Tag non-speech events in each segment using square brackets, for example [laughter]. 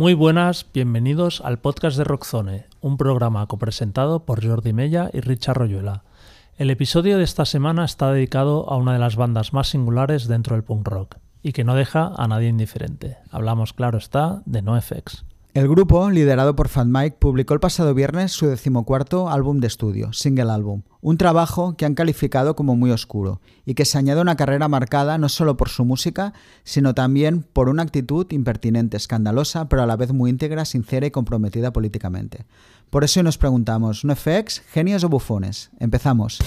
Muy buenas, bienvenidos al podcast de Rockzone, un programa copresentado por Jordi Mella y Richard Royuela. El episodio de esta semana está dedicado a una de las bandas más singulares dentro del punk rock y que no deja a nadie indiferente. Hablamos, claro está, de NoFX. El grupo, liderado por Fat Mike, publicó el pasado viernes su decimocuarto álbum de estudio, single álbum, un trabajo que han calificado como muy oscuro y que se añade una carrera marcada no solo por su música, sino también por una actitud impertinente, escandalosa, pero a la vez muy íntegra, sincera y comprometida políticamente. Por eso nos preguntamos, ¿no FX, genios o bufones? Empezamos.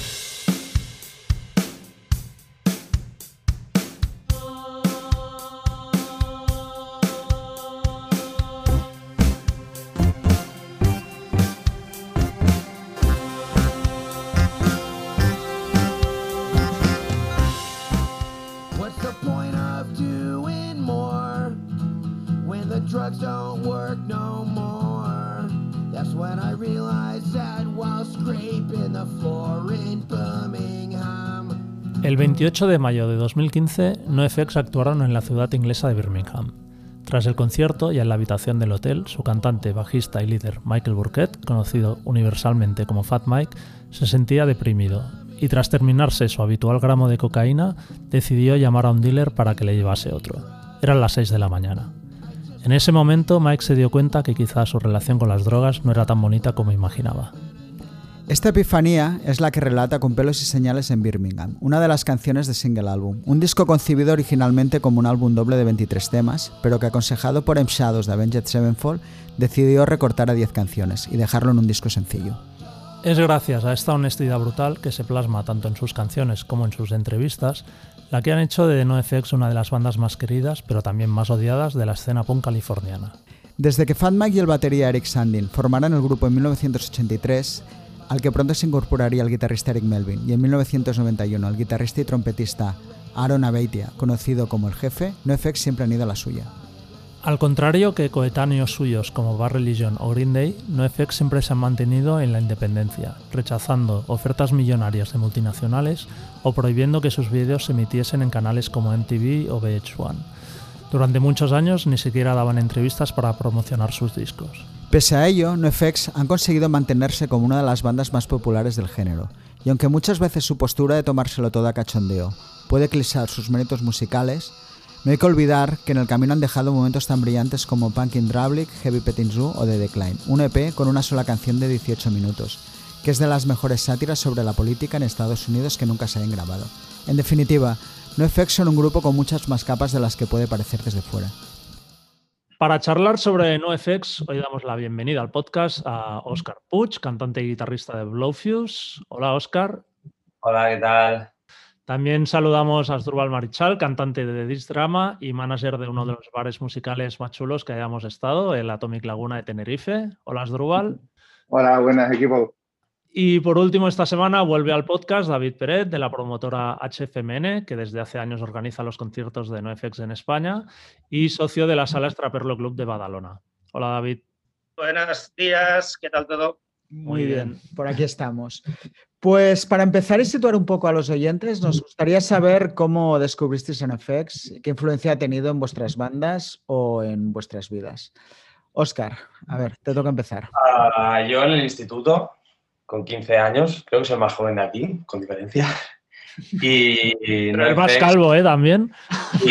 28 de mayo de 2015, NoFX actuaron en la ciudad inglesa de Birmingham. Tras el concierto y en la habitación del hotel, su cantante, bajista y líder Michael Burkett, conocido universalmente como Fat Mike, se sentía deprimido y tras terminarse su habitual gramo de cocaína, decidió llamar a un dealer para que le llevase otro. Eran las 6 de la mañana. En ese momento Mike se dio cuenta que quizás su relación con las drogas no era tan bonita como imaginaba. Esta epifanía es la que relata con pelos y señales en Birmingham, una de las canciones de single álbum, un disco concebido originalmente como un álbum doble de 23 temas, pero que aconsejado por M Shadows de Avenged Sevenfold decidió recortar a 10 canciones y dejarlo en un disco sencillo. Es gracias a esta honestidad brutal que se plasma tanto en sus canciones como en sus entrevistas, la que han hecho de NoFX una de las bandas más queridas, pero también más odiadas de la escena punk californiana. Desde que Fat Mike y el batería Eric Sandin formaran el grupo en 1983, al que pronto se incorporaría el guitarrista Eric Melvin, y en 1991 el guitarrista y trompetista Aaron Abeitia, conocido como el jefe, NoFX siempre han ido a la suya. Al contrario que coetáneos suyos como Bad Religion o Green Day, NoFX siempre se han mantenido en la independencia, rechazando ofertas millonarias de multinacionales o prohibiendo que sus vídeos se emitiesen en canales como MTV o VH1. Durante muchos años ni siquiera daban entrevistas para promocionar sus discos. Pese a ello, NoFX han conseguido mantenerse como una de las bandas más populares del género, y aunque muchas veces su postura de tomárselo todo a cachondeo puede eclipsar sus méritos musicales, no hay que olvidar que en el camino han dejado momentos tan brillantes como Punkin' Drablick, Heavy Petting Zoo o The Decline, un EP con una sola canción de 18 minutos, que es de las mejores sátiras sobre la política en Estados Unidos que nunca se hayan grabado. En definitiva, NoFX son un grupo con muchas más capas de las que puede parecer desde fuera. Para charlar sobre NoFX, hoy damos la bienvenida al podcast a Oscar Puch, cantante y guitarrista de Blowfuse. Hola, Oscar. Hola, ¿qué tal? También saludamos a Asdrúbal Marichal, cantante de This Drama y manager de uno de los bares musicales más chulos que hayamos estado, el Atomic Laguna de Tenerife. Hola, Asdrúbal. Hola, buenas, equipo. Y por último, esta semana vuelve al podcast David Peret de la promotora HFMN, que desde hace años organiza los conciertos de NoFX en España y socio de la sala Straperlo Club de Badalona. Hola, David. Buenos días, ¿qué tal todo? Muy bien, por aquí estamos. Pues para empezar y situar un poco a los oyentes, nos gustaría saber cómo descubristeis NFX, qué influencia ha tenido en vuestras bandas o en vuestras vidas. Oscar, a ver, te toca empezar. Ah, yo en el instituto con 15 años, creo que soy el más joven de aquí, con diferencia. Y, Pero el más calvo, ¿eh? También. [laughs]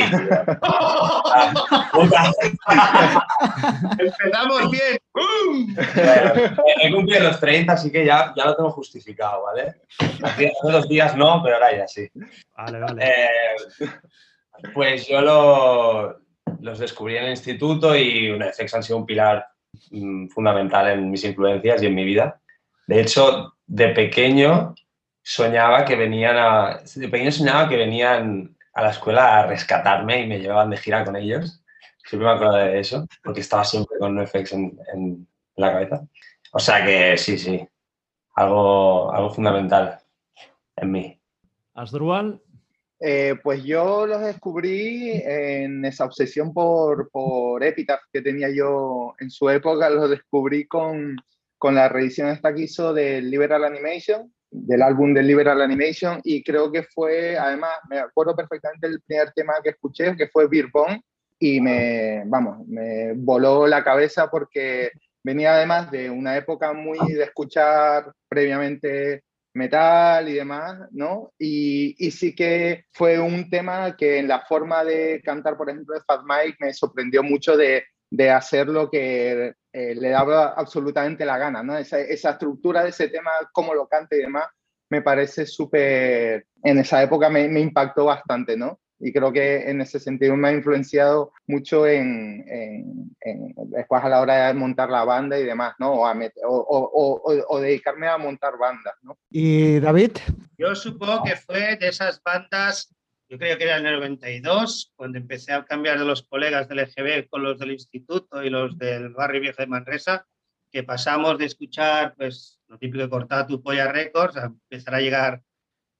Empezamos bien. he cumplido los 30, así que ya, ya lo tengo justificado, ¿vale? Hace dos días no, pero ahora ya sí. Vale, vale. Eh, pues yo lo, los descubrí en el instituto y una FX han sido un pilar mm, fundamental en mis influencias y en mi vida. De hecho, de pequeño soñaba que venían a, de pequeño soñaba que venían a la escuela a rescatarme y me llevaban de gira con ellos. Siempre me acuerdo de eso, porque estaba siempre con NoFX en, en la cabeza. O sea que sí, sí, algo, algo fundamental en mí. Asdrúbal. Eh, pues yo los descubrí en esa obsesión por, por Epitaph que tenía yo en su época, los descubrí con, con la reedición esta que hizo del Liberal Animation, del álbum del Liberal Animation, y creo que fue, además, me acuerdo perfectamente el primer tema que escuché, que fue Beer Pong, y me, vamos, me voló la cabeza porque venía además de una época muy de escuchar previamente metal y demás, ¿no? Y, y, sí que fue un tema que en la forma de cantar, por ejemplo, de Fat Mike me sorprendió mucho de, de hacer lo que eh, le daba absolutamente la gana, ¿no? Esa, esa, estructura de ese tema, cómo lo canta y demás, me parece súper, en esa época me, me impactó bastante, ¿no? y creo que en ese sentido me ha influenciado mucho en, en, después a la hora de montar la banda y demás, ¿no? O, o, o, dedicarme a montar bandas, ¿no? ¿Y David? Yo supongo que fue de esas bandas, yo creo que era en el 92, cuando empecé a cambiar de los colegas del EGB con los del instituto y los del barrio viejo de Manresa, que pasamos de escuchar, pues, lo típico de cortar tu polla records a empezar a llegar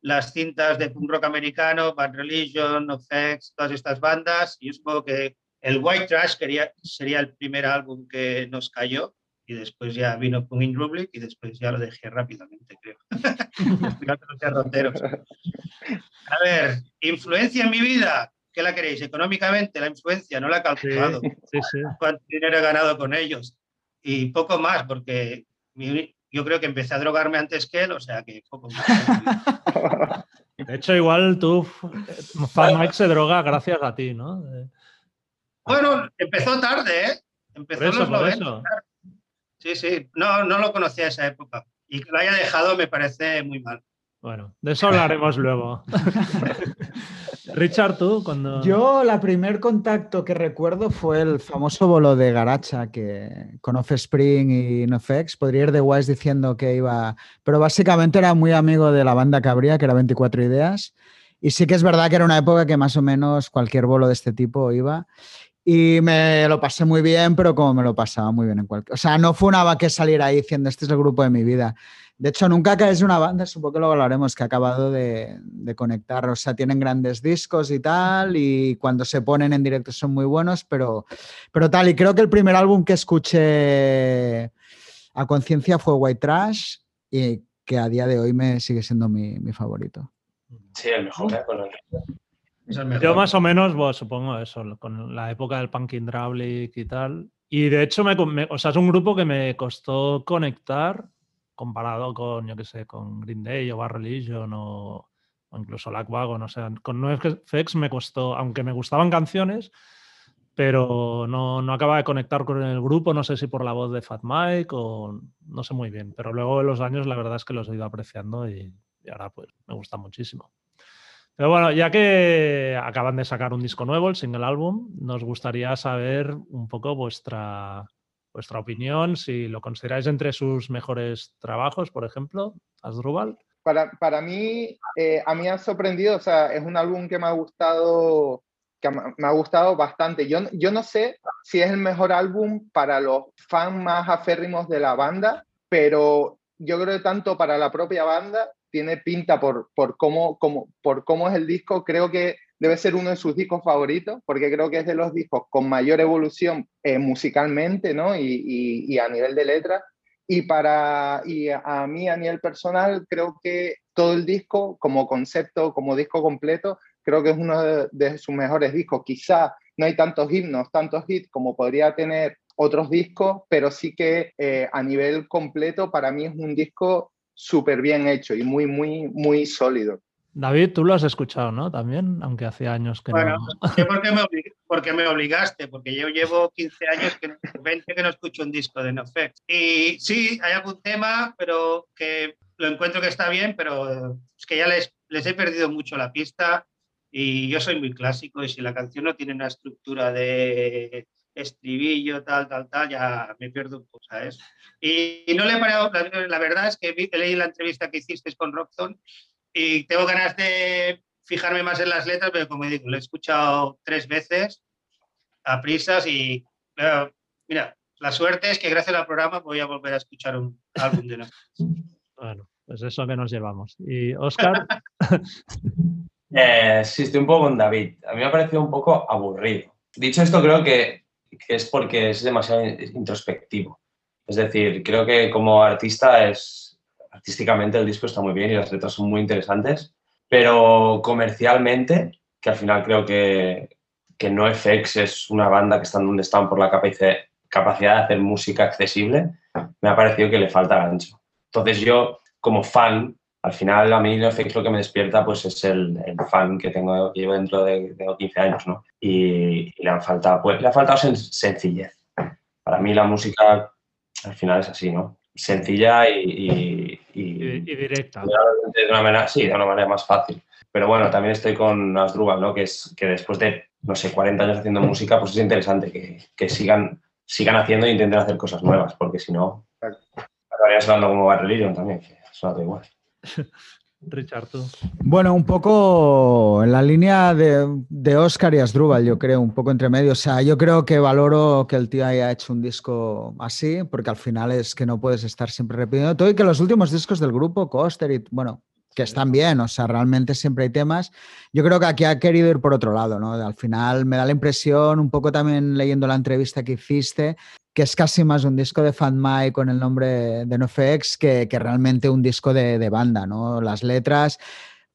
las cintas de punk rock americano, Bad Religion, Effects, todas estas bandas. Y yo supongo que el White Trash quería, sería el primer álbum que nos cayó y después ya vino Punk in Republic y después ya lo dejé rápidamente, creo. [laughs] A ver, influencia en mi vida. ¿Qué la queréis? Económicamente, la influencia no la he calculado. Sí, sí, ¿Cuánto dinero he ganado con ellos? Y poco más, porque mi, yo creo que empecé a drogarme antes que él, o sea que poco más. [laughs] De hecho, igual tú, Fan Mike se droga gracias a ti, ¿no? Bueno, empezó tarde, ¿eh? Empezó los 90. Sí, sí, no, no lo conocía esa época. Y que lo haya dejado me parece muy mal. Bueno, de eso hablaremos luego. [laughs] Richard, tú, cuando. Yo, la primer contacto que recuerdo fue el famoso bolo de Garacha, que con Offspring y NoFX. Podría ir de Wise diciendo que iba. Pero básicamente era muy amigo de la banda Cabría, que era 24 Ideas. Y sí que es verdad que era una época que más o menos cualquier bolo de este tipo iba. Y me lo pasé muy bien, pero como me lo pasaba muy bien en cualquier. O sea, no fue una que salir ahí diciendo este es el grupo de mi vida. De hecho, nunca caes una banda, supongo que lo hablaremos, que ha acabado de, conectar. O sea, tienen grandes discos y tal, y cuando se ponen en directo son muy buenos, pero, pero tal. Y creo que el primer álbum que escuché a conciencia fue White Trash, y que a día de hoy me sigue siendo mi, favorito. Sí, el mejor, ¿eh? el Yo más o menos, bueno, supongo eso, con la época del punk hydraulic y tal. Y de hecho, me, o sea, es un grupo que me costó conectar comparado con, yo qué sé, con Green Day o Bar Religion o, incluso Lagwagon. O sea, con NoFX me costó, aunque me gustaban canciones, pero no, no acaba de conectar con el grupo, no sé si por la voz de Fat Mike o no sé muy bien, pero luego en los años la verdad es que los he ido apreciando y, y ahora pues me gusta muchísimo. Pero bueno, ya que acaban de sacar un disco nuevo, el single álbum, nos gustaría saber un poco vuestra, vuestra opinión, si lo consideráis entre sus mejores trabajos, por ejemplo, Asdrúbal. Para, para mí, eh, a mí ha sorprendido, o sea, es un álbum que me ha gustado, que me ha gustado bastante. Yo, yo no sé si es el mejor álbum para los fans más aférrimos de la banda, pero yo creo que tanto para la propia banda tiene pinta por, por, cómo, cómo, por cómo es el disco. Creo que debe ser uno de sus discos favoritos, porque creo que es de los discos con mayor evolución eh, musicalmente, ¿no? Y, y, a nivel de letra. Y para y a, mí, a nivel personal, creo que todo el disco, como concepto, como disco completo, creo que es uno de, sus mejores discos. Quizá no hay tantos himnos, tantos hits como podría tener otros discos, pero sí que eh, a nivel completo para mí es un disco súper bien hecho y muy, muy, muy sólido. David, tú lo has escuchado, ¿no? También, aunque hace años que bueno, no. Porque me, porque me obligaste, porque yo llevo 15 años, que, 20 que no escucho un disco de NoFX. Y sí, hay algún tema, pero que lo encuentro que está bien, pero es que ya les, les he perdido mucho la pista y yo soy muy clásico y si la canción no tiene una estructura de estribillo, tal, tal, tal, ya me pierdo un poco, ¿sabes? Y, no le he parado, la, la, verdad es que leí la entrevista que hiciste con Rockton y tengo ganas de fijarme más en las letras, pero como digo, lo he escuchado tres veces a prisas y mira, la suerte es que gracias al programa voy a volver a escuchar un álbum de nuevo. Bueno, pues eso que nos llevamos. ¿Y Oscar? [laughs] eh, sí, estoy un poco con David. A mí me ha parecido un poco aburrido. Dicho esto, creo que, que es porque es demasiado introspectivo. Es decir, creo que como artista es artísticamente el disco está muy bien y las letras son muy interesantes, pero comercialmente, que al final creo que, que NoFX es una banda que están donde están por la capacidad de hacer música accesible, me ha parecido que le falta gancho. Entonces yo, como fan, al final a mí lo que me despierta pues es el, fan que tengo, que llevo dentro de, 15 años, ¿no? Y, le, han faltado, pues, le ha faltado sencillez. Para mí la música al final es así, ¿no? Sencilla y, y, directa. De una manera, sí, de una manera más fácil. Pero bueno, también estoy con Asdrúbal, ¿no? Que es que después de, no sé, 40 años haciendo música, pues es interesante que, que sigan, sigan haciendo e intenten hacer cosas nuevas, porque si no, acabaría sonando como Bad Religion también, que suena igual. [laughs] Richard. Bueno, un poco en la línea de, de, Oscar y Asdrúbal, yo creo, un poco entre medio. O sea, yo creo que valoro que el tío haya hecho un disco así, porque al final es que no puedes estar siempre repitiendo todo y que los últimos discos del grupo, Coaster y, bueno, que están bien, o sea, realmente siempre hay temas. Yo creo que aquí ha querido ir por otro lado, ¿no? Al final me da la impresión, un poco también leyendo la entrevista que hiciste, que es casi más un disco de Fan Mai con el nombre de NoFX que, que realmente un disco de, de, banda, ¿no? Las letras.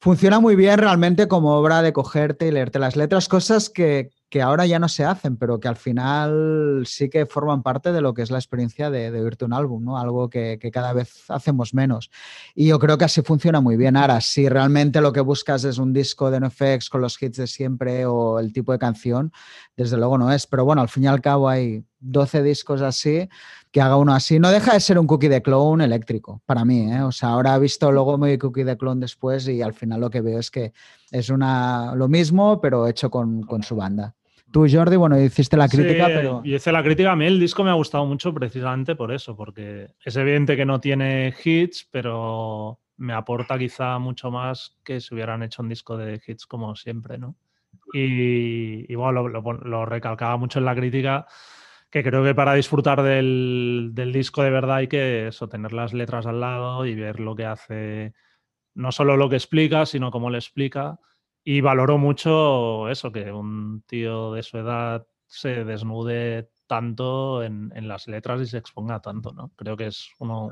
Funciona muy bien realmente como obra de cogerte y leerte las letras, cosas que, que ahora ya no se hacen, pero que al final sí que forman parte de lo que es la experiencia de, de oírte un álbum, ¿no? Algo que, cada vez hacemos menos. Y yo creo que así funciona muy bien. Ahora, si realmente lo que buscas es un disco de NoFX con los hits de siempre o el tipo de canción, desde luego no es. Pero bueno, al fin y al cabo hay 12 discos así, que haga uno así. No deja de ser un cookie de clone eléctrico, para mí. ¿eh? O sea, ahora he visto luego muy cookie de clone después y al final lo que veo es que es una, lo mismo, pero hecho con, con su banda. Tú, Jordi, bueno, hiciste la crítica, sí, pero. Y hice la crítica. A mí el disco me ha gustado mucho precisamente por eso, porque es evidente que no tiene hits, pero me aporta quizá mucho más que si hubieran hecho un disco de hits como siempre, ¿no? Y, y bueno, lo, lo, lo, recalcaba mucho en la crítica, que creo que para disfrutar del, del, disco de verdad hay que eso, tener las letras al lado y ver lo que hace, no solo lo que explica, sino cómo le explica y valoro mucho eso, que un tío de su edad se desnude tanto en, en, las letras y se exponga tanto, ¿no? Creo que es uno...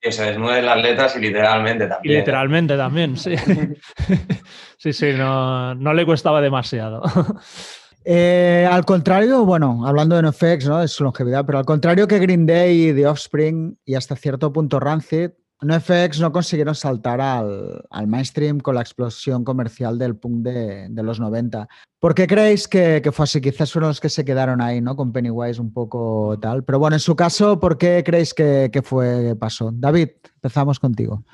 Que se desnude en las letras y literalmente también. Y literalmente también, sí. [laughs] sí, sí, no, no le costaba demasiado. [laughs] Eh, al contrario, bueno, hablando de NoFX, ¿no? de su longevidad, pero al contrario que Green Day y The Offspring y hasta cierto punto Rancid, NoFX no consiguieron saltar al, al, mainstream con la explosión comercial del punk de, de los 90. ¿Por qué creéis que, que, fue así? Quizás fueron los que se quedaron ahí, ¿no? Con Pennywise un poco tal. Pero bueno, en su caso, ¿por qué creéis que, que fue pasó? David, empezamos contigo.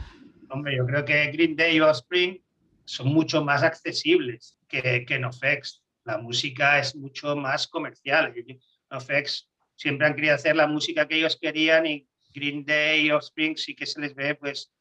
Hombre, yo creo que Green Day y Offspring son mucho más accesibles que, que NoFX. La música es mucho más comercial. NoFX siempre han querido hacer la música que ellos querían y Green Day, Offspring sí que se les ve pues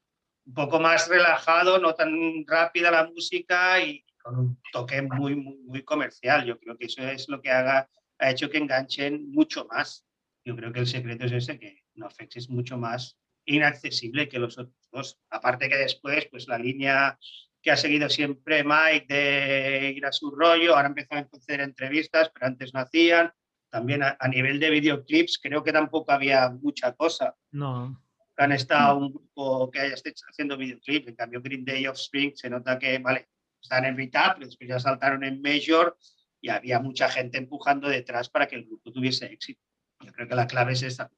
un poco más relajado, no tan rápida la música y con un toque muy, muy, muy comercial. Yo creo que eso es lo que haga, ha hecho que enganchen mucho más. Yo creo que el secreto es ese, que NoFX es mucho más inaccesible que los otros dos. Aparte que después, pues la línea que ha seguido siempre Mike de ir a su rollo, ahora empezó a hacer entrevistas, pero antes no hacían también a, a, nivel de videoclips creo que tampoco había mucha cosa. No. Han estado un grupo que haya estado haciendo videoclips, en cambio Green Day of Spring se nota que, vale, están en mitad, pero después ya saltaron en Major y había mucha gente empujando detrás para que el grupo tuviese éxito. Yo creo que la clave es esta.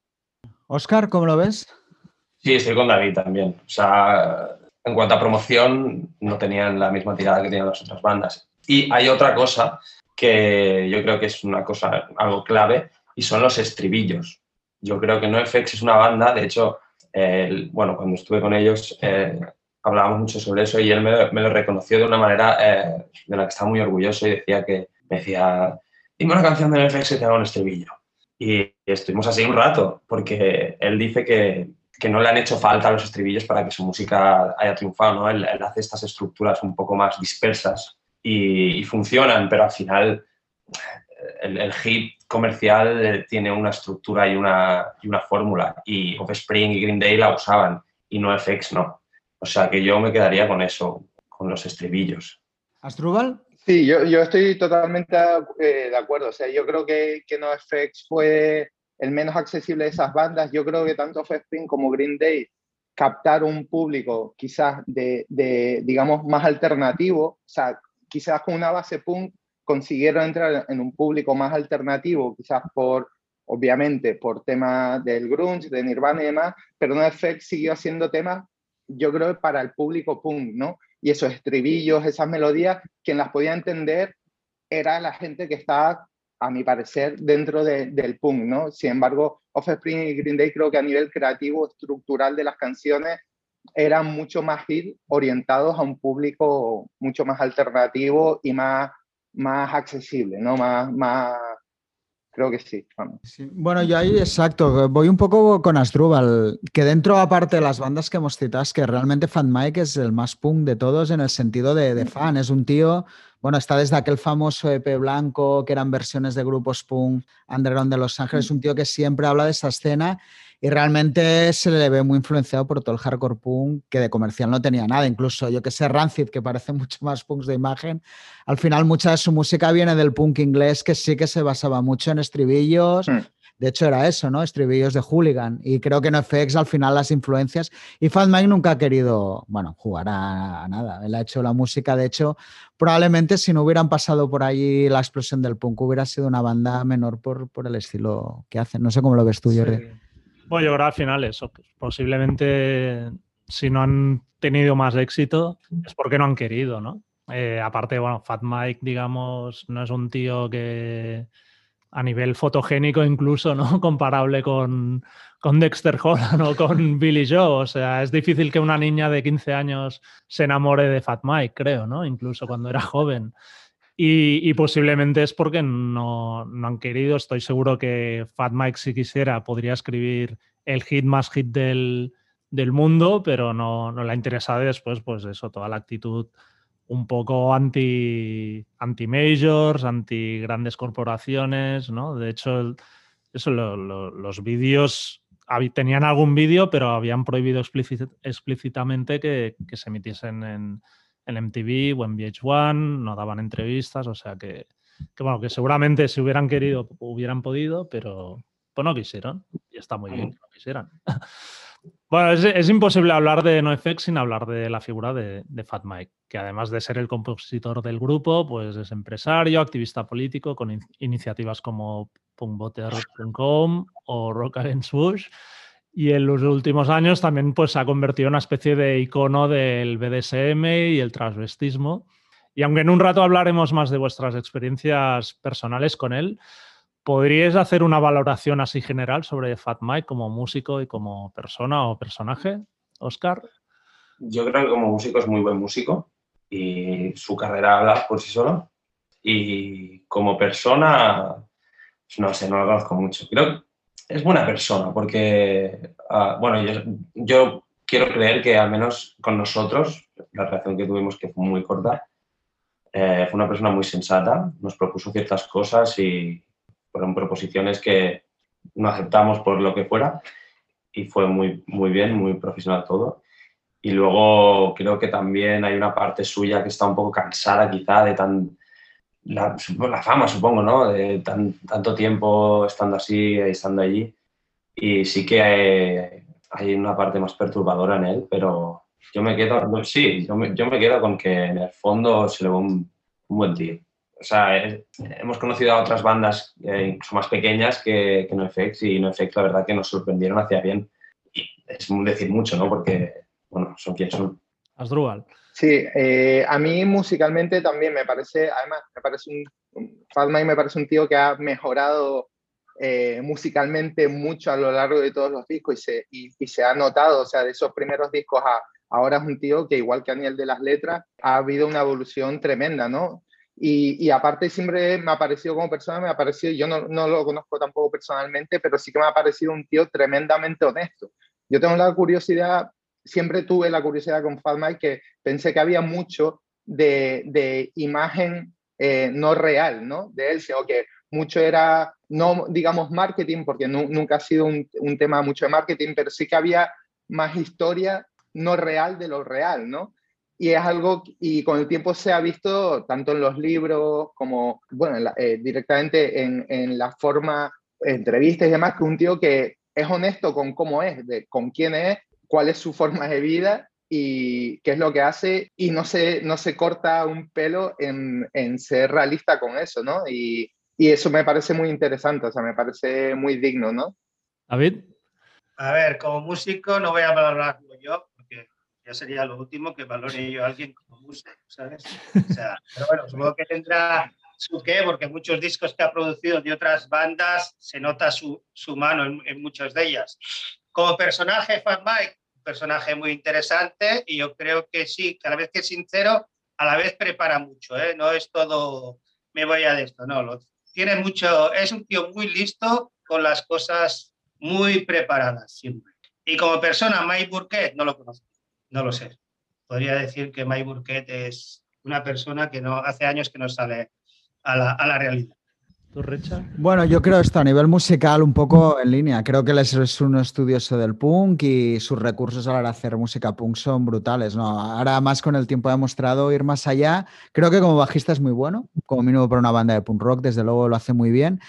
Oscar, ¿cómo lo ves? Sí, estoy con David también. O sea, en cuanto a promoción, no tenían la misma tirada que tenían las otras bandas. Y hay otra cosa que yo creo que es una cosa, algo clave, y son los estribillos. Yo creo que NoFX es una banda, de hecho, eh, bueno, cuando estuve con ellos eh, hablábamos mucho sobre eso y él me, me lo reconoció de una manera eh, de la que estaba muy orgulloso y decía que, me decía, dime una canción de NoFX que tenga un estribillo. Y estuvimos así un rato, porque él dice que, que no le han hecho falta los estribillos para que su música haya triunfado, ¿no? Él hace estas estructuras un poco más dispersas y, y funcionan, pero al final el, el, hit comercial tiene una estructura y una, y una fórmula y Offspring y Green Day la usaban y no FX no. O sea que yo me quedaría con eso, con los estribillos. ¿Astrubal? Sí, yo, yo estoy totalmente eh, de acuerdo. O sea, yo creo que, que NoFX fue el menos accesible de esas bandas. Yo creo que tanto Offspring como Green Day captar un público quizás de, de, digamos, más alternativo, o sea, quizás con una base punk consiguieron entrar en un público más alternativo, quizás por, obviamente, por temas del grunge, de Nirvana y demás, pero NoFX siguió haciendo temas, yo creo, para el público punk, ¿no? Y esos estribillos, esas melodías, quien las podía entender era la gente que estaba, a mi parecer, dentro del punk, ¿no? Sin embargo, Offspring y Green Day creo que a nivel creativo, estructural de las canciones, eran mucho más hit orientados a un público mucho más alternativo y más, más accesible, ¿no? Más, más, creo que sí, Bueno, yo ahí, exacto, voy un poco con Asdrúbal, que dentro, aparte de las bandas que hemos citado, es que realmente Fan Mike es el más punk de todos en el sentido de, de fan, es un tío bueno, está desde aquel famoso EP blanco, que eran versiones de grupos punk underground de Los Ángeles, un tío que siempre habla de esa escena y realmente se le ve muy influenciado por todo el hardcore punk, que de comercial no tenía nada. Incluso, yo que sé, Rancid, que parece [laughs] mucho más punks de imagen, al final mucha de su música viene del punk inglés, que sí que se basaba mucho en estribillos, hmm. De hecho, era eso, ¿no? Estribillos de hooligan. Y creo que en FX al final las influencias. Y Fat Mike nunca ha querido, bueno, jugar a, nada. Él ha hecho la música. De hecho, probablemente si no hubieran pasado por allí la explosión del punk, hubiera sido una banda menor por, por el estilo que hacen. No sé cómo lo ves tú, Jerry. Bueno, yo creo al final eso. Posiblemente si no han tenido más éxito es porque no han querido, ¿no? Eh, aparte, bueno, Fat Mike, digamos, no es un tío que a nivel fotogénico incluso, ¿no? [laughs] Comparable con, con Dexter Holland o con [laughs] Billy Joe. O sea, es difícil que una niña de 15 años se enamore de Fat Mike, creo, ¿no? Incluso cuando era joven. Y, posiblemente es porque no, no, han querido. Estoy seguro que Fat Mike, si quisiera, podría escribir el hit más hit del, del mundo, pero no, no le ha interesado después, pues eso, toda la actitud un poco anti, anti majors, anti grandes corporaciones, ¿no? De hecho, eso, los vídeos tenían algún vídeo, pero habían prohibido explícitamente que, se emitiesen en, en, MTV o en VH1, no daban entrevistas, o sea que, que, bueno, que seguramente si hubieran querido hubieran podido, pero pues no quisieron y está muy bien que no quisieran. [laughs] Bueno, es, imposible hablar de NoFX sin hablar de la figura de, Fat Mike, que además de ser el compositor del grupo, pues es empresario, activista político, con iniciativas como punkvoter.com o Rock Against Bush. Y en los últimos años también pues, se ha convertido en una especie de icono del BDSM y el transvestismo. Y aunque en un rato hablaremos más de vuestras experiencias personales con él, ¿Podríais hacer una valoración así general sobre Fat Mike como músico y como persona o personaje, Oscar? Yo creo que como músico es muy buen músico y su carrera habla por sí sola. Y como persona, pues no sé, no lo conozco mucho. Creo es buena persona porque, ah, bueno, yo, quiero creer que al menos con nosotros, la relación que tuvimos, que fue muy corta, eh, fue una persona muy sensata, nos propuso ciertas cosas y, fueron proposiciones que no aceptamos por lo que fuera y fue muy, muy bien, muy profesional todo. Y luego creo que también hay una parte suya que está un poco cansada quizá de tan... La, la fama, supongo, ¿no? De tan, tanto tiempo estando así, estando allí. Y sí que hay, hay, una parte más perturbadora en él, pero yo me quedo, sí, yo me, yo me quedo con que en el fondo se le ve un, un buen tío o sea, hemos conocido a otras bandas eh, incluso más pequeñas que, que NoFX y NoFX la verdad que nos sorprendieron hacia bien. Y es decir mucho, ¿no? Porque, bueno, son quienes son. Asdrúbal. Sí, eh, a mí musicalmente también me parece, además, me parece un, me parece un tío que ha mejorado eh, musicalmente mucho a lo largo de todos los discos y se, y, se ha notado, o sea, de esos primeros discos a ahora es un tío que igual que a nivel de las letras ha habido una evolución tremenda, ¿no? Y, aparte siempre me ha parecido como persona, me ha parecido, yo no, no, lo conozco tampoco personalmente, pero sí que me ha parecido un tío tremendamente honesto. Yo tengo la curiosidad, siempre tuve la curiosidad con Fatma que pensé que había mucho de, de imagen eh, no real, ¿no? De él, sino que mucho era, no digamos marketing, porque nunca ha sido un, un tema mucho de marketing, pero sí que había más historia no real de lo real, ¿no? y es algo, y con el tiempo se ha visto tanto en los libros como, bueno, eh, directamente en, en, la forma, entrevistas y demás, que un tío que es honesto con cómo es, de, con quién es, cuál es su forma de vida y qué es lo que hace y no se, no se corta un pelo en, en ser realista con eso, ¿no? Y, y, eso me parece muy interesante, o sea, me parece muy digno, ¿no? David. A ver, como músico no voy a valorarlo yo, porque ya sería lo último que valore yo a alguien como músico, ¿sabes? O sea, pero bueno, supongo que tendrá su qué, porque muchos discos que ha producido de otras bandas se nota su, su mano en, en muchas de ellas. Como personaje, Fat Mike, personaje muy interesante y yo creo que sí, cada vez que es sincero, a la vez prepara mucho, ¿eh? no es todo me voy a de esto, no, lo, tiene mucho, es un tío muy listo con las cosas muy preparadas siempre. Y como persona, Mike Burkett, no lo conozco, no lo sé. Podría decir que Mike Burkett es una persona que no hace años que no sale a la realidad. Bueno, yo creo esto a nivel musical un poco en línea. Creo que es un estudioso del punk y sus recursos a la hora de hacer música punk son brutales. ¿no? Ahora más con el tiempo ha demostrado ir más allá. Creo que como bajista es muy bueno, como mínimo para una banda de punk rock, desde luego lo hace muy bien.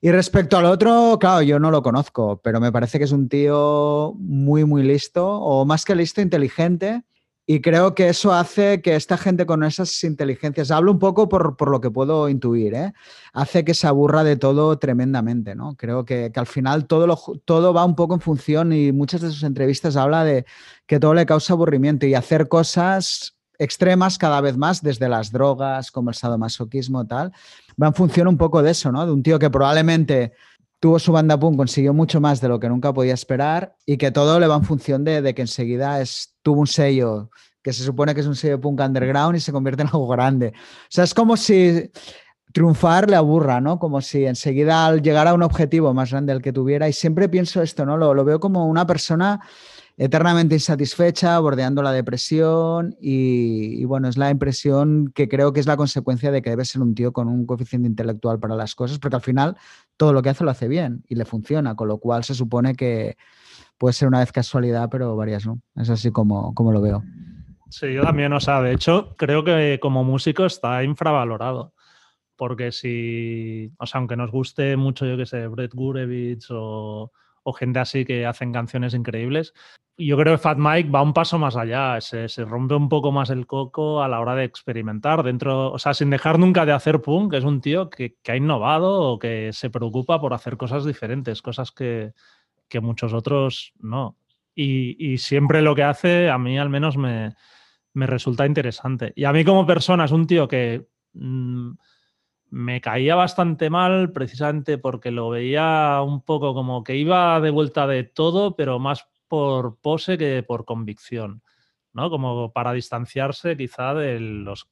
Y respecto al otro, claro, yo no lo conozco, pero me parece que es un tío muy, muy listo, o más que listo, inteligente y creo que eso hace que esta gente con esas inteligencias, hablo un poco por, por lo que puedo intuir, ¿eh? hace que se aburra de todo tremendamente, ¿no? Creo que, que al final todo, lo, todo va un poco en función y muchas de sus entrevistas habla de que todo le causa aburrimiento y hacer cosas extremas cada vez más, desde las drogas, como el sadomasoquismo, tal, va en función un poco de eso, ¿no? De un tío que probablemente tuvo su banda punk, consiguió mucho más de lo que nunca podía esperar y que todo le va en función de, de que enseguida es, tuvo un sello que se supone que es un sello punk underground y se convierte en [laughs] algo grande. O sea, es como si triunfar le aburra, ¿no? Como si enseguida al llegar a un objetivo más grande del que tuviera, y siempre pienso esto, ¿no? Lo, lo veo como una persona eternamente insatisfecha, bordeando la depresión y, bueno, es la impresión que creo que es la consecuencia de que debe ser un tío con un coeficiente intelectual para las cosas, porque al final todo lo que hace lo hace bien y le funciona, con lo cual se supone que puede ser una vez casualidad, pero varias no. Es así como, como lo veo. Sí, yo también, o sea, de hecho, creo que como músico está infravalorado. Porque si, o sea, aunque nos guste mucho, yo que sé, Brett Gurevich o, o gente así que hacen canciones increíbles, yo creo que Fat Mike va un paso más allá, se, se, rompe un poco más el coco a la hora de experimentar dentro, o sea, sin dejar nunca de hacer punk, es un tío que, que ha innovado o que se preocupa por hacer cosas diferentes, cosas que, que muchos otros no. Y, y, siempre lo que hace, a mí al menos me, me, resulta interesante. Y a mí como persona es un tío que mmm, me caía bastante mal precisamente porque lo veía un poco como que iba de vuelta de todo, pero más por pose que por convicción, ¿no? Como para distanciarse quizá de los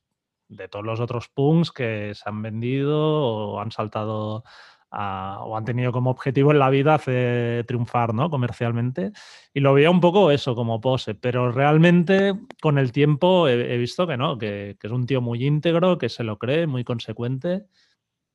de todos los otros punks que se han vendido o han saltado a, o han tenido como objetivo en la vida hacer, triunfar ¿no? comercialmente. Y lo veía un poco eso, como pose, pero realmente con el tiempo he, he visto que no, que, que, es un tío muy íntegro, que se lo cree, muy consecuente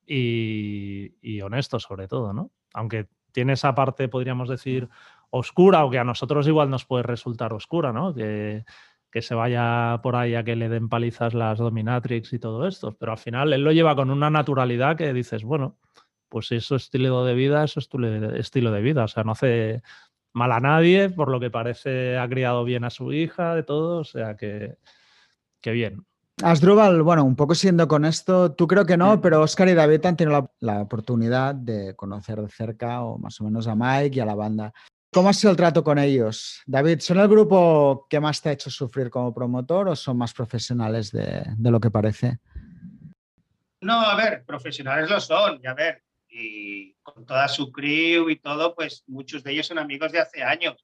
y, y honesto sobre todo, ¿no? Aunque tiene esa parte, podríamos decir, oscura o que a nosotros igual nos puede resultar oscura, ¿no? Que, que se vaya por ahí a que le den palizas las dominatrix y todo esto, pero al final él lo lleva con una naturalidad que dices, bueno, pues eso es estilo de vida, eso es tu estilo de vida, o sea, no hace mal a nadie, por lo que parece ha criado bien a su hija, de todo, o sea, que, que bien. Asdrúbal, bueno, un poco siendo con esto, tú creo que no, pero Oscar y David han tenido la, la, oportunidad de conocer de cerca o más o menos a Mike y a la banda. ¿Cómo ha sido el trato con ellos? David, ¿son el grupo que más te ha hecho sufrir como promotor o son más profesionales de, de lo que parece? No, a ver, profesionales lo son, y a ver, con toda su crew y todo, pues muchos de ellos son amigos de hace años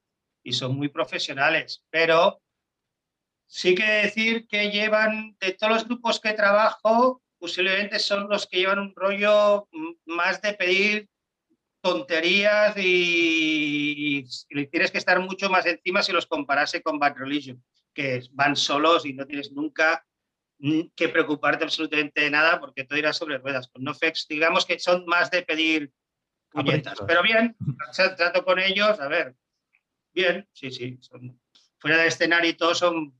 y son muy profesionales, pero sí que decir que llevan, de todos los grupos que trabajo, posiblemente son los que llevan un rollo más de pedir tonterías y, y, tienes que estar mucho más encima si los comparase con Bad Religion, que van solos y no tienes nunca que preocuparte absolutamente de nada porque todo irá sobre ruedas. Con NoFX, digamos que son más de pedir puñetas. Pero bien, trato con ellos, a ver, bien, sí, sí. Son, fuera del escenario y todos son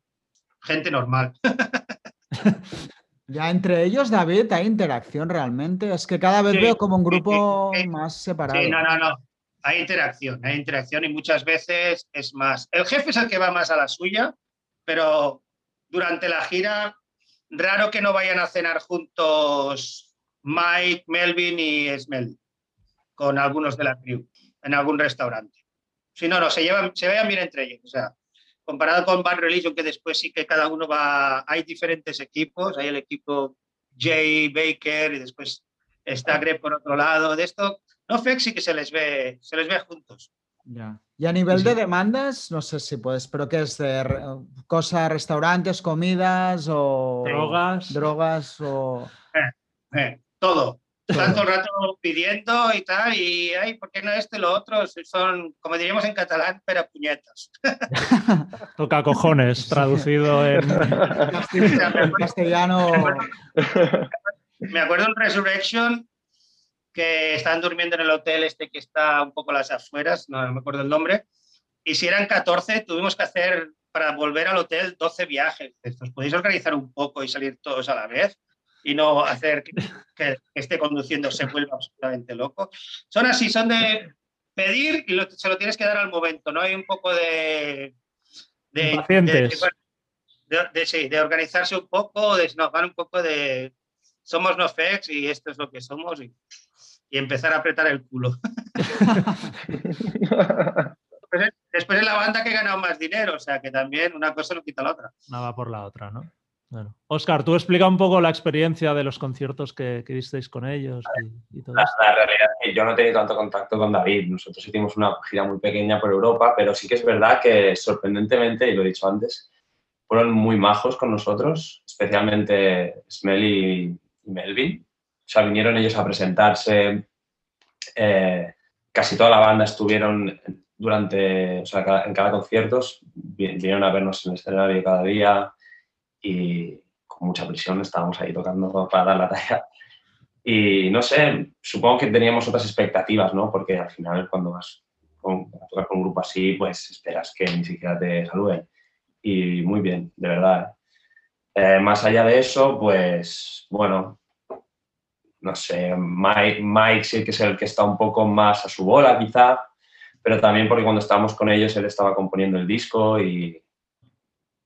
gente normal. [laughs] Ya entre ellos, David, hay interacción realmente. Es que cada vez sí, veo como un grupo sí, sí, más separado. Sí, no, no, no. Hay interacción, hay interacción y muchas veces es más. El jefe es el que va más a la suya pero durante la gira, raro que no vayan a cenar juntos Mike, Melvin y Smell con algunos de la crew en algún restaurante. Si no, no, se, llevan, se vean bien entre ellos. O sea, comparado con Bad Religion, que después sí que cada uno va, hay diferentes equipos, hay el equipo Jay Baker y después está Greg por otro lado. De esto, no Fex sí que se les ve, se les ve juntos. Ya. Y a nivel de demandas, no sé si puedes, pero ¿qué es de cosas, restaurantes, comidas o drogas? Drogas o... Eh, eh, todo. Tanto rato pidiendo y tal, y ay, ¿por qué no este lo otro? Son, como diríamos en catalán, pero puñetas. [laughs] Toca cojones, traducido en [laughs] castellano. Me acuerdo en Resurrection que estaban durmiendo en el hotel este que está un poco a las afueras, no me acuerdo el nombre, y si eran 14, tuvimos que hacer para volver al hotel 12 viajes. ¿Os podéis organizar un poco y salir todos a la vez? y no hacer que, [laughs] esté conduciendo se vuelva absolutamente loco. Son así, son de pedir y se lo tienes que dar al momento, ¿no? Hay un poco de... De, de, de, organizarse un poco, de van un poco de somos no fex y esto es lo que somos y, y empezar a apretar el culo. [laughs] [laughs] después, es la banda que ha ganado más dinero, o sea que también una cosa no quita la otra. Una va por la otra, ¿no? Oscar, tú explica un poco la experiencia de los conciertos que, que visteis con ellos. Y, todo la, realidad es que yo no he tenido tanto contacto con David. Nosotros hicimos una gira muy pequeña por Europa, pero sí que es verdad que sorprendentemente, y lo he dicho antes, fueron muy majos con nosotros, especialmente Smelly y Melvin. O sea, vinieron ellos a presentarse. Eh, casi toda la banda estuvieron durante, o sea, en cada concierto, vinieron a vernos en el escenario cada día y con mucha presión estábamos ahí tocando para dar la talla. Y no sé, supongo que teníamos otras expectativas, ¿no? Porque al final cuando vas a tocar con un grupo así, pues esperas que ni siquiera te saluden. Y muy bien, de verdad. ¿eh? Eh, más allá de eso, pues bueno, no sé, Mike, Mike sí que es el que está un poco más a su bola quizá, pero también porque cuando estábamos con ellos él estaba componiendo el disco y,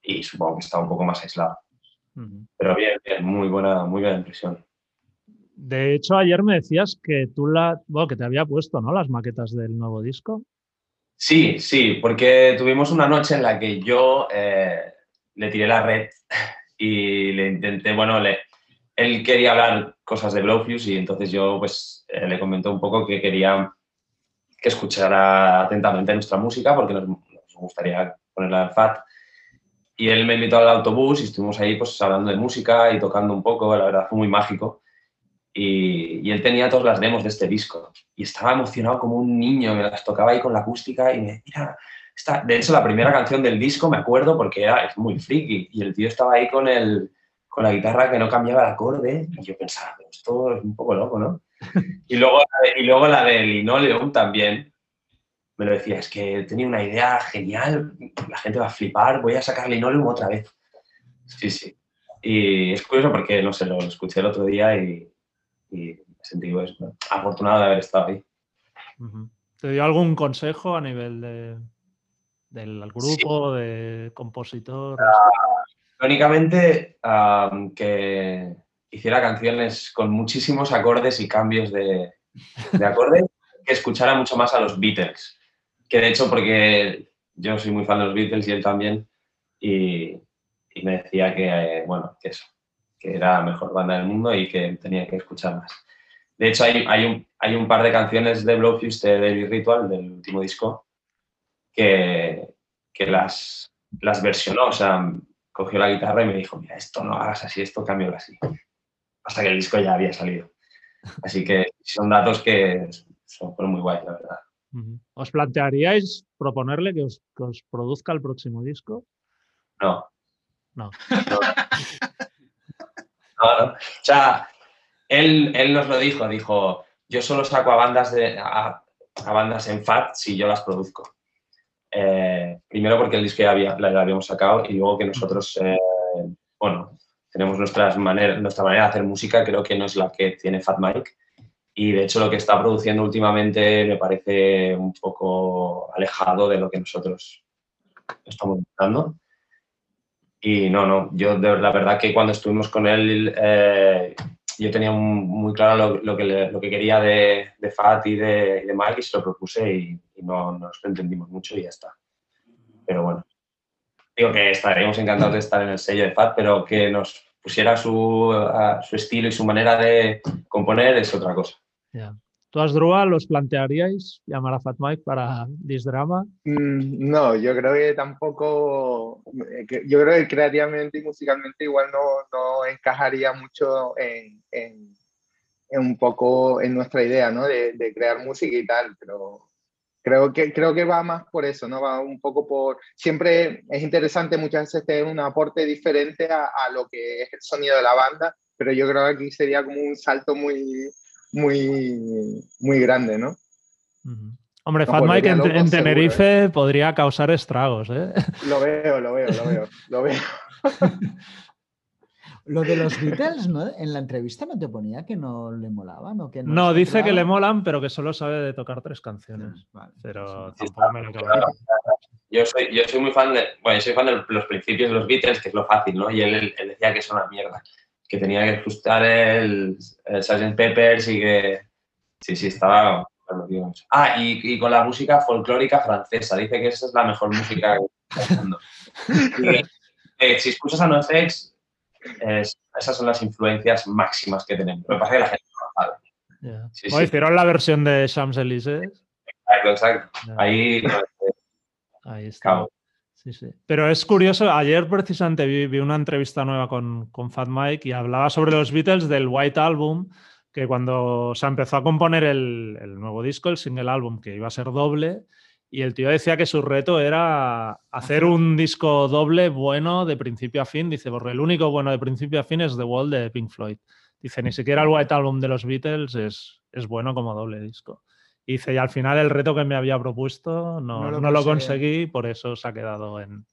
y supongo que está un poco más aislado. Pero bien, bien, muy buena, muy buena impresión. De hecho, ayer me decías que tú la, bueno, que te había puesto, ¿no? Las maquetas del nuevo disco. Sí, sí, porque tuvimos una noche en la que yo eh, le tiré la red [laughs] y le intenté, bueno, le, él quería hablar cosas de Blowfuse y entonces yo pues eh, le comenté un poco que quería que escuchara atentamente nuestra música porque nos, nos gustaría ponerla en FAT. Y él me invitó al autobús y estuvimos ahí pues hablando de música y tocando un poco, la verdad fue muy mágico. Y, y, él tenía todas las demos de este disco y estaba emocionado como un niño, me las tocaba ahí con la acústica y me mira, está... de hecho la primera canción del disco me acuerdo porque era, es muy friki y el tío estaba ahí con, el, con la guitarra que no cambiaba el acorde y yo pensaba, esto es un poco loco, ¿no? y, luego, y luego la de Linoleum también, me lo decía, es que tenía una idea genial, la gente va a flipar, voy a sacar Linoleum otra vez. Sí, sí. Y es curioso porque, no sé, lo, escuché el otro día y, me sentí pues, afortunado de haber estado ahí. ¿Te dio algún consejo a nivel de, del grupo, de compositor? Uh, únicamente que hiciera canciones con muchísimos acordes y cambios de, de acordes, que escuchara mucho más a los Beatles que de hecho, porque yo soy muy fan de los Beatles y él también, y, me decía que, eh, bueno, que eso, que era la mejor banda del mundo y que tenía que escuchar más. De hecho, hay, hay, un, hay un par de canciones de Blowfuse de Daily Ritual, del último disco, que, que las, las versionó, o sea, cogió la guitarra y me dijo, mira, esto no hagas así, esto cámbialo así. Hasta que el disco ya había salido. Así que son datos que son, fueron muy guays, la verdad. ¿Os plantearíais proponerle que os, produzca el próximo disco? No. [laughs] No. no. O sea, él, él, nos lo dijo, dijo, yo solo saco a bandas, de, a, bandas en FAT si yo las produzco. Eh, primero porque el disco ya había, la, habíamos sacado y luego que nosotros, eh, bueno, tenemos nuestras maneras, nuestra manera de hacer música, creo que no es la que tiene Fat Mike y de hecho lo que está produciendo últimamente me parece un poco alejado de lo que nosotros estamos buscando. Y no, no, yo la verdad que cuando estuvimos con él, eh, yo tenía muy claro lo, que, lo que quería de, de Fat y de, de, Mike y se lo propuse y, no nos entendimos mucho y ya está. Pero bueno, digo que estaríamos encantados de estar en el sello de Fat, pero que nos pusiera su, su estilo y su manera de componer es otra cosa. ¿Tú, Asdrúa, los plantearíais llamar a Fat Mike para Disdrama? Mm, no, yo creo que tampoco, eh, yo creo que creativamente y musicalmente igual no, no encajaría mucho en, en, un poco en nuestra idea, ¿no? De, de, crear música y tal, pero creo que, creo que va más por eso, ¿no? Va un poco por, siempre es interesante muchas veces tener un aporte diferente a, a lo que es el sonido de la banda, pero yo creo que aquí sería como un salto muy muy, muy grande, ¿no? Hombre, Fat Mike en, Tenerife ¿eh? podría causar estragos, ¿eh? [laughs] Lo veo, lo veo, lo veo, lo veo. [laughs] Lo de los Beatles, ¿no? En la entrevista no te ponía que no le molaban o que no. No, dice que le molan, pero que solo sabe de tocar tres canciones. Pero tampoco me lo yo soy, yo soy muy fan de, bueno, soy fan de los principios de los Beatles, que es lo fácil, ¿no? Y él, él decía que es una mierda que tenía que ajustar el, el Sgt. Peppers y que sí, sí, estaba... Ah, y, y, con la música folclórica francesa. Dice que esa es la mejor música del mundo. Eh, si escuchas a NoFX, esas son las influencias máximas que tenemos. Me parece que la gente no lo sabe. Yeah. Sí, hicieron la versión de Champs-Élysées. Exacto, exacto. Ahí, Ahí está. Sí, sí. Pero es curioso, ayer precisamente vi, una entrevista nueva con, con, Fat Mike y hablaba sobre los Beatles del White Album, que cuando se empezó a componer el, el, nuevo disco, el single álbum, que iba a ser doble, y el tío decía que su reto era hacer un disco doble bueno de principio a fin. Dice, porque el único bueno de principio a fin es The Wall de Pink Floyd. Dice, ni siquiera el White Album de los Beatles es, es bueno como doble disco. Y dice, y al final el reto que me había propuesto no, no, lo, conseguí, por eso se ha quedado en,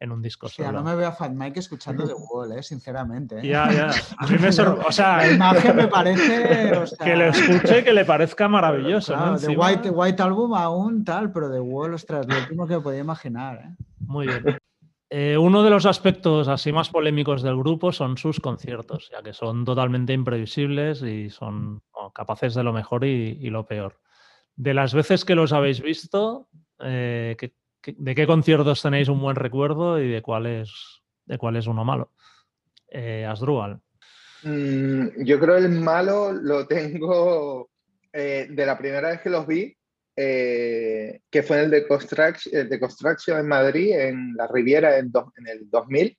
en un disco solo. No me veo a Fat Mike escuchando The Wall, [laughs] ¿eh? sinceramente. ¿eh? Ya, ya. A mí me [laughs] O sea, la imagen me [laughs] parece. que lo escuche y que le parezca maravilloso. ¿no? The White, White Album aún tal, pero The Wall, ostras, lo último que me podía imaginar. ¿eh? Muy bien. Eh, uno de los aspectos así más polémicos del grupo son sus conciertos, ya que son totalmente imprevisibles y son capaces de lo mejor y, y lo peor. De las veces que los habéis visto, eh, ¿de qué conciertos tenéis un buen recuerdo y de cuál es, de cuál uno malo? Eh, Asdrúbal. Mm, yo creo el malo lo tengo eh, de la primera vez que los vi, eh, que fue el de, Construction, de Construction en Madrid, en la Riviera en, en el 2000.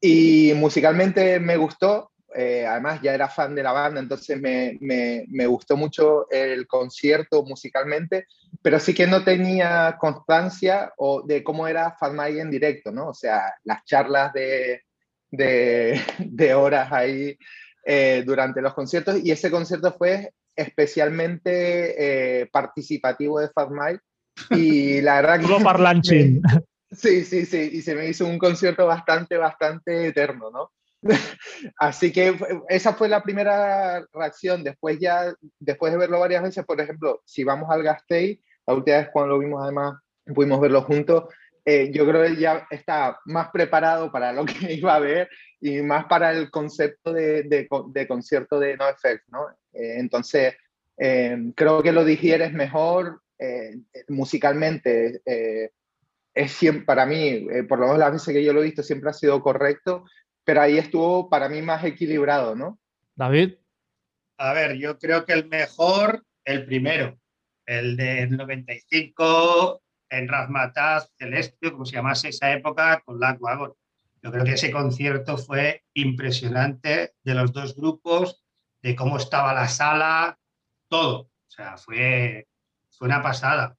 Y musicalmente me gustó, eh, además ya era fan de la banda, entonces me, me, me, gustó mucho el concierto musicalmente, pero sí que no tenía constancia o de cómo era Mike en directo, ¿no? O sea, las charlas de, de, [laughs] de horas ahí eh, durante los conciertos y ese concierto fue especialmente eh, participativo de Mike y [laughs] la verdad que... parlanchín. [laughs] Sí, sí, sí, y se me hizo un concierto bastante, bastante eterno, ¿no? [laughs] Así que esa fue la primera reacción. Después ya, después de verlo varias veces, por ejemplo, si vamos al Gastei, la última vez cuando lo vimos además, pudimos verlo juntos, eh, yo creo que ya está más preparado para lo [laughs] que iba a ver y más para el concepto de, de, concierto de No Effect, ¿no? Eh, entonces, eh, creo que lo digieres mejor musicalmente. es siempre, para mí, por lo menos las veces que yo lo he visto, siempre ha sido correcto pero ahí estuvo para mí más equilibrado, ¿no? David. A ver, yo creo que el mejor, el primero, el del 95 en Razmataz Celeste, como se llamase esa época, con Wagon. Yo creo que ese concierto fue impresionante de los dos grupos, de cómo estaba la sala, todo. O sea, fue, fue una pasada.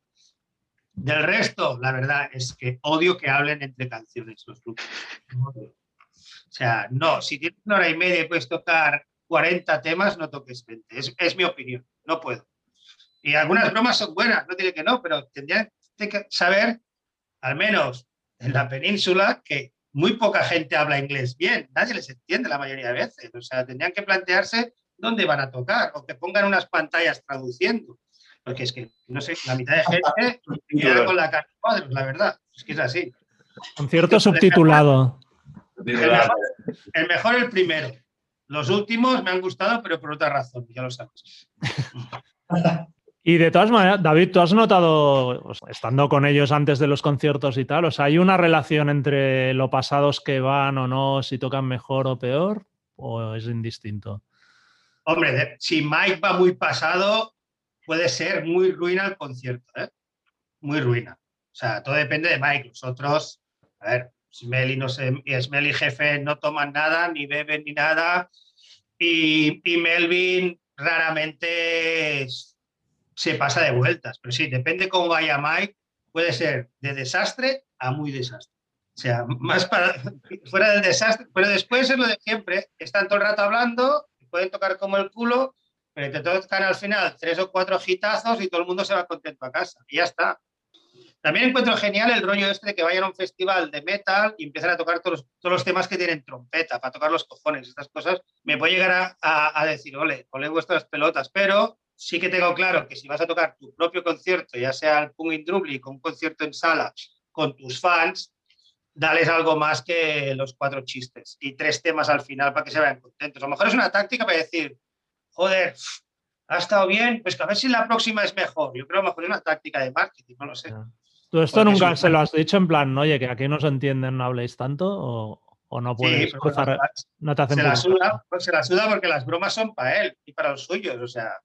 Del resto, la verdad es que odio que hablen entre canciones los grupos. O sea, no, si tienes una hora y media y puedes tocar 40 temas, no toques 20. Es, mi opinión, no puedo. Y algunas bromas son buenas, no tiene que no, pero tendrían que saber, al menos en la península, que muy poca gente habla inglés bien, nadie les entiende la mayoría de veces. O sea, tendrían que plantearse dónde van a tocar o que pongan unas pantallas traduciendo. Porque es que, no sé, la mitad de gente [laughs] queda con la cara la verdad. Es que es así. Concierto subtitulado. El mejor el primero. Los últimos me han gustado, pero por otra razón, ya lo sabes. Y de todas maneras, David, ¿tú has notado, estando con ellos antes de los conciertos y tal, o sea, ¿hay una relación entre lo pasados que van o no, si tocan mejor o peor, o es indistinto? Hombre, si Mike va muy pasado, puede ser muy ruina el concierto, ¿eh? Muy ruina. O sea, todo depende de Mike. Nosotros, a ver, Smelly, no sé, Smelly jefe no toman nada, ni beben ni nada. Y, y Melvin raramente se pasa de vueltas. Pero sí, depende cómo vaya Mike, puede ser de desastre a muy desastre. O sea, más para fuera del desastre, pero después es lo de siempre, están todo el rato hablando, pueden tocar como el culo, pero te tocan al final tres o cuatro gitazos y todo el mundo se va contento a casa. Y ya está. También encuentro genial el rollo este de que vayan a un festival de metal y empiezan a tocar todos, todos los temas que tienen trompeta, para tocar los cojones, estas cosas. Me puede llegar a, a, decir, ole, ole vuestras pelotas, pero sí que tengo claro que si vas a tocar tu propio concierto, ya sea el Pung in con un concierto en sala con tus fans, dales algo más que los cuatro chistes y tres temas al final para que se vean contentos. A lo mejor es una táctica para decir, joder, ha estado bien, pues a ver si la próxima es mejor. Yo creo que a lo mejor es una táctica de marketing, no lo sé. ¿Tú esto nunca se lo has dicho en plan, oye, que aquí no se entienden, no habléis tanto? ¿O, no puedes cruzar? No te hacen se, la suda, pues se la suda porque las bromas son para él y para los suyos. O sea,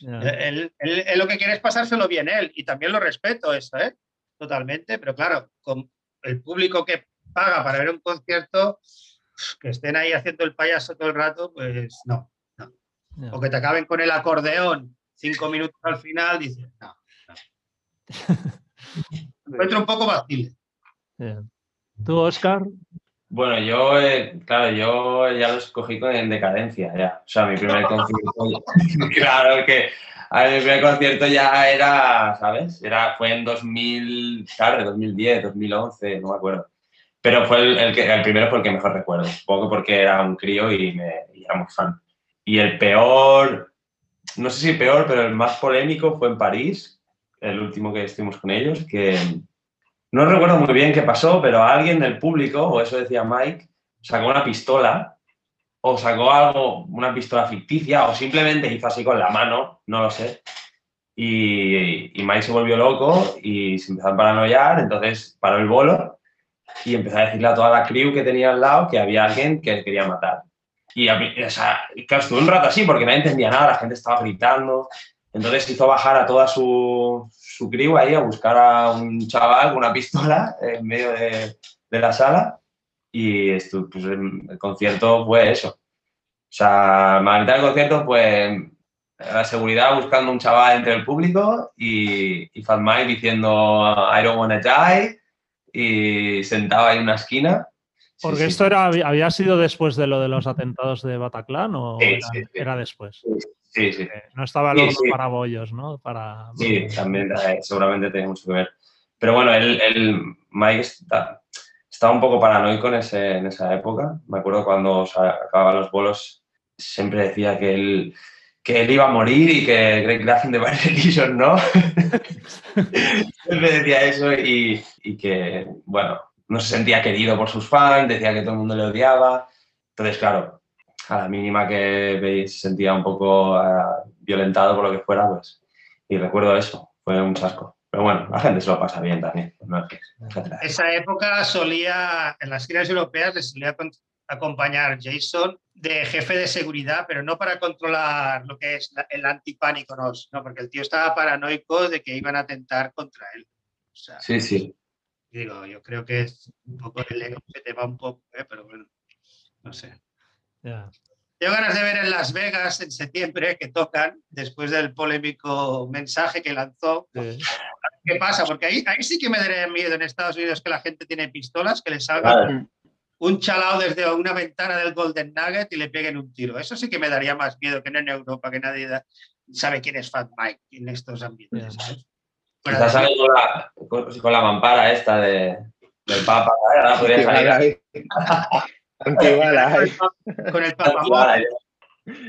él, lo que quiere es pasárselo bien él y también lo respeto eso, ¿eh? Totalmente, pero claro, con el público que paga para ver un concierto, que estén ahí haciendo el payaso todo el rato, pues no. no. O que te acaben con el acordeón cinco minutos al final, dices, no. no. [laughs] encuentro un poco vacile. ¿Tú, Oscar? Bueno, yo, eh, claro, yo ya lo escogí en decadencia, ya. O sea, mi primer concierto, [laughs] claro que a ver, mi primer concierto ya era, ¿sabes? Era, fue en 2000, claro, 2010, 2011, no me acuerdo. Pero fue el, el, que, el primero fue el que mejor recuerdo, un poco porque era un crío y, me, y era muy fan. Y el peor, no sé si peor, pero el más polémico fue en París, el último que estuvimos con ellos, que no recuerdo muy bien qué pasó, pero alguien del público, o eso decía Mike, sacó una pistola o sacó algo, una pistola ficticia, o simplemente hizo así con la mano, no lo sé. Y, Mike se volvió loco y se empezó a paranoiar, entonces paró el bolo y empezó a decirle a toda la crew que tenía al lado que había alguien que quería matar. Y, o sea, claro, estuvo un rato así porque nadie entendía nada, la gente estaba gritando. Entonces hizo bajar a toda su, su crew ahí a buscar a un chaval con una pistola en medio de, de la sala y esto, pues, el, concierto fue eso. O sea, la mitad del concierto pues la seguridad buscando un chaval entre el público y, y Fat Mike diciendo I don't wanna die y sentado ahí en una esquina porque sí, esto era, había sido después de lo de los atentados de Bataclan o sí, era, sí, era, después. Sí, sí. Eh, no estaba el horno para bollos, ¿no? Para... Sí, también eh, seguramente mucho que ver. Pero bueno, el, el Mike está, estaba un poco paranoico en, ese, en esa época. Me acuerdo cuando o sea, acababan los bolos, siempre decía que él, que él iba a morir y que Greg Graffin de Barry no. [laughs] siempre decía eso y, y que, bueno, no se sentía querido por sus fans, decía que todo el mundo le odiaba. Entonces, claro, a la mínima que veis se sentía un poco uh, violentado por lo que fuera, pues. Y recuerdo eso, fue un chasco. Pero bueno, la gente se lo pasa bien también. ¿no? Esa época solía, en las giras europeas, les solía acompañar Jason de jefe de seguridad, pero no para controlar lo que es el antipánico, no, no, porque el tío estaba paranoico de que iban a atentar contra él. O sea, sí, sí. Digo, yo creo que es un poco el ego que te va un poco, ¿eh? pero bueno, no sé. Yeah. Tengo ganas de ver en Las Vegas en septiembre que tocan, después del polémico mensaje que lanzó. Sí. ¿Qué pasa? Porque ahí, ahí sí que me daría miedo en Estados Unidos que la gente tiene pistolas, que les salga vale. un chalao desde una ventana del Golden Nugget y le peguen un tiro. Eso sí que me daría más miedo que no en Europa, que nadie da, sabe quién es Fat Mike en estos ambientes. ¿sabes? Quizás sale con la, con, con la mampara esta de, del Papa. ¿eh? Podría salir. [laughs] Antibala. Con el Papa.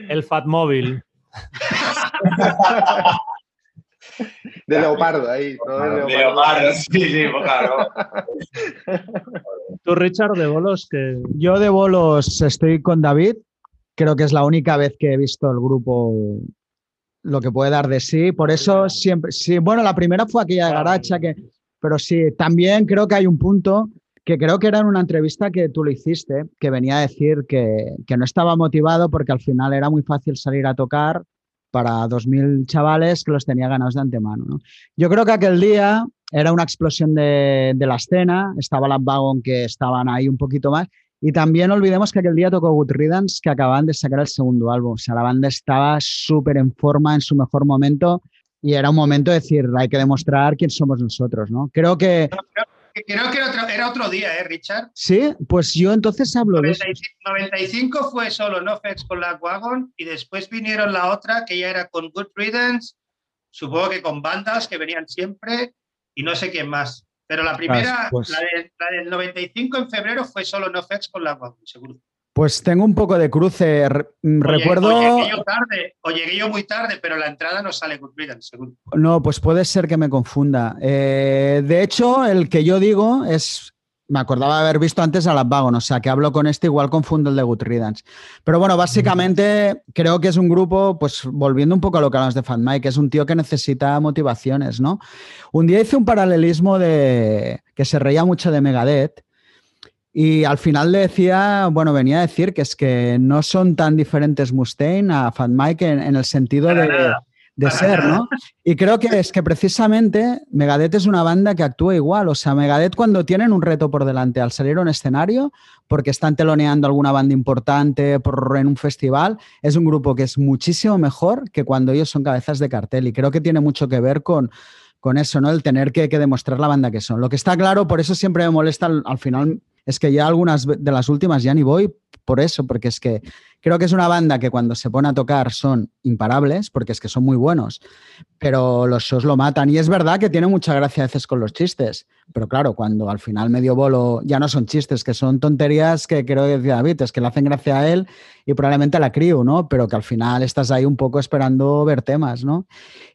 El Fat Móvil. [laughs] De leopardo, ahí. de leopardo. sí, sí, pues claro. Tú, Richard, de bolos, que. Yo de bolos estoy con David. Creo que es la única vez que he visto el grupo lo que puede dar de sí. Por eso siempre. Sí, bueno, la primera fue aquella de Garacha, que, pero sí, también creo que hay un punto que creo que era en una entrevista que tú lo hiciste, que venía a decir que, que no estaba motivado porque al final era muy fácil salir a tocar para 2.000 chavales que los tenía ganados de antemano. ¿no? Yo creo que aquel día era una explosión de, de la escena, estaba la Wagon que estaban ahí un poquito más, y también olvidemos que aquel día tocó Good Riddance, que acababan de sacar el segundo álbum. O sea, la banda estaba súper en forma, en su mejor momento, y era un momento de decir, hay que demostrar quién somos nosotros, ¿no? Creo que... Creo que era otro, día, ¿eh, Richard? Sí, pues yo entonces hablo 95, de 95 fue solo No Fex con la Wagon y después vinieron la otra que ya era con Good Riddance, supongo que con bandas que venían siempre y no sé quién más. Pero la primera, pues la, la, del 95 en febrero fue solo No Fex con la Wagon, seguro. Pues tengo un poco de cruce. Mm, recuerdo. O llegué, yo tarde, o llegué yo muy tarde, pero la entrada no sale cumplida, seguro. No, pues puede ser que me confunda. Eh, de hecho, el que yo digo es. Me acordaba de haber visto antes a las Vagon, o sea que hablo con este, igual confundo el de Good Riddance. Pero bueno, básicamente creo que es un grupo, pues volviendo un poco a lo que hablamos de Fan Mike, es un tío que necesita motivaciones, ¿no? Un día hice un paralelismo de que se reía mucho de Megadeth y al final le decía, bueno, venía a decir que es que no son tan diferentes Mustaine a Fat Mike en, el sentido de, de ser, ¿no? Y creo que es que precisamente Megadeth es una banda que actúa igual. O sea, Megadeth cuando tienen un reto por delante al salir a un escenario, porque están teloneando alguna banda importante por, en un festival, es un grupo que es muchísimo mejor que cuando ellos son cabezas de cartel. Y creo que tiene mucho que ver con, con eso, ¿no? El tener que, demostrar la banda que son. Lo que está claro, por eso siempre me molesta al final es que ya algunas de las últimas ya ni voy por eso, porque es que creo que es una banda que cuando se pone a tocar son imparables, porque es que son muy buenos, pero los shows lo matan. Y es verdad que tiene mucha gracia a veces con los chistes, pero claro, cuando al final medio bolo ya no son chistes, que son tonterías que creo que decía David, es que le hacen gracia a él y probablemente a la crew, ¿no? Pero que al final estás ahí un poco esperando ver temas, ¿no?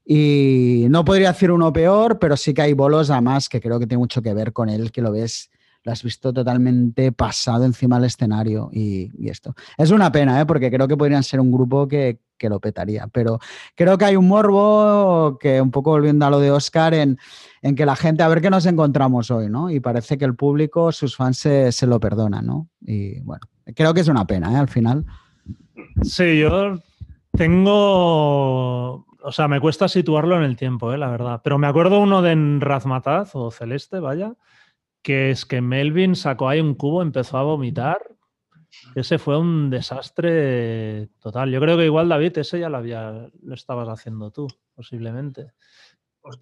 Y no podría decir uno peor, pero sí que hay bolos además que creo que tiene mucho que ver con él, que lo ves lo has visto totalmente pasado encima del escenario y, esto. Es una pena, ¿eh? porque creo que podrían ser un grupo que, lo petaría, pero creo que hay un morbo que un poco volviendo a lo de Oscar en, en, que la gente, a ver qué nos encontramos hoy, ¿no? Y parece que el público, sus fans se, se lo perdonan, ¿no? Y bueno, creo que es una pena, ¿eh? Al final. Sí, yo tengo o sea, me cuesta situarlo en el tiempo, ¿eh? la verdad. Pero me acuerdo uno de Razmataz o Celeste, vaya, que es que Melvin sacó ahí un cubo, empezó a vomitar. Ese fue un desastre total. Yo creo que igual, David, ese ya lo, había, lo estabas haciendo tú, posiblemente.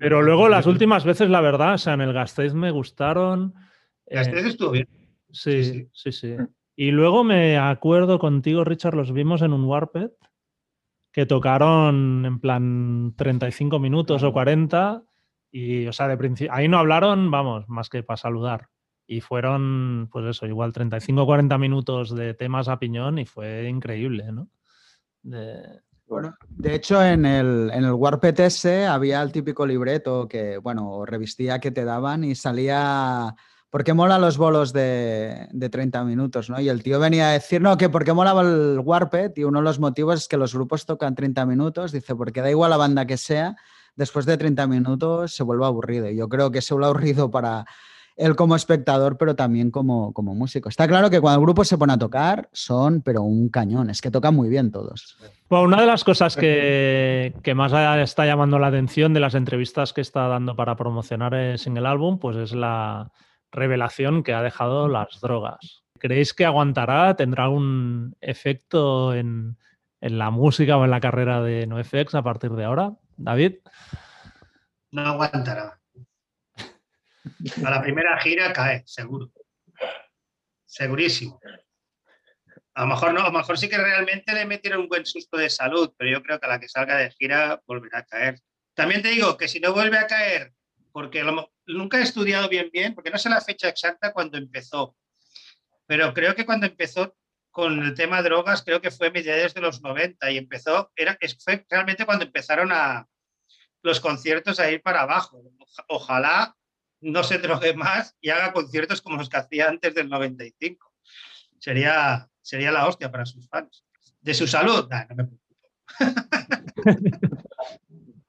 Pero luego las últimas veces, la verdad, o sea, en el Gasteiz me gustaron. Gasteiz eh, estuvo bien. Sí, sí, sí, Y luego me acuerdo contigo, Richard, los vimos en un Warped, que tocaron en plan 35 minutos o 40 y, o sea, de principio, ahí no hablaron, vamos, más que para saludar. Y fueron, pues eso, igual 35 o 40 minutos de temas a piñón y fue increíble, ¿no? De... Bueno, de hecho, en el, en el Warped había el típico libreto que, bueno, revistía que te daban y salía. ¿Por qué mola los bolos de, de 30 minutos? ¿no? Y el tío venía a decir, no, que por qué molaba el Warped y uno de los motivos es que los grupos tocan 30 minutos. Dice, porque da igual la banda que sea, después de 30 minutos se vuelve aburrido. Yo creo que se vuelve [laughs] aburrido para él como espectador, pero también como, como músico. Está claro que cuando el grupo se pone a tocar, son, pero un cañón, es que tocan muy bien todos. Bueno, una de las cosas que, que, más está llamando la atención de las entrevistas que está dando para promocionar en el álbum, pues es la revelación que ha dejado las drogas. ¿Creéis que aguantará? ¿Tendrá algún efecto en, en la música o en la carrera de NoFX a partir de ahora? David. No aguantará. A la primera gira cae, seguro. Segurísimo. A lo mejor no, a lo mejor sí que realmente le metieron un buen susto de salud, pero yo creo que a la que salga de gira volverá a caer. También te digo que si no vuelve a caer, porque nunca he estudiado bien bien, porque no sé la fecha exacta cuando empezó, pero creo que cuando empezó con el tema drogas, creo que fue mediados de los 90 y empezó, era, fue realmente cuando empezaron a, los conciertos a ir para abajo. Ojalá no se drogue más y haga conciertos como los que hacía antes del 95. Sería, sería la hostia para sus fans. De su salud, no me preocupo. [laughs]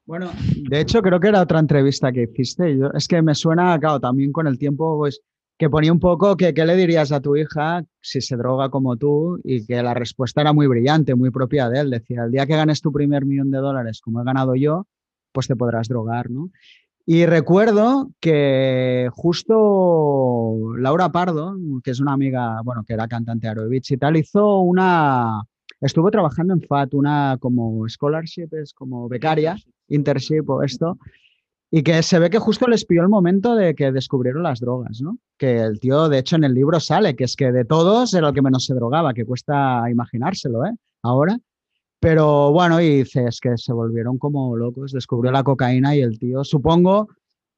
Bueno, de hecho creo que era otra entrevista que hiciste. Yo, es que me suena, claro, también con el tiempo, pues que ponía un poco que qué le dirías a tu hija si se droga como tú y que la respuesta era muy brillante, muy propia de él. Decía, el día que ganes tu primer millón de dólares como he ganado yo, pues te podrás drogar, ¿no? Y recuerdo que justo Laura Pardo, que es una amiga, bueno, que era cantante de y tal, hizo una, estuvo trabajando en FAT, una como scholarship, es como becaria, internship o esto, y que se ve que justo les pilló el momento de que descubrieron las drogas, ¿no? Que el tío, de hecho, en el libro sale, que es que de todos era el que menos se drogaba, que cuesta imaginárselo, ¿eh? Ahora. Pero bueno, y dices que se volvieron como locos, descubrió la cocaína y el tío, supongo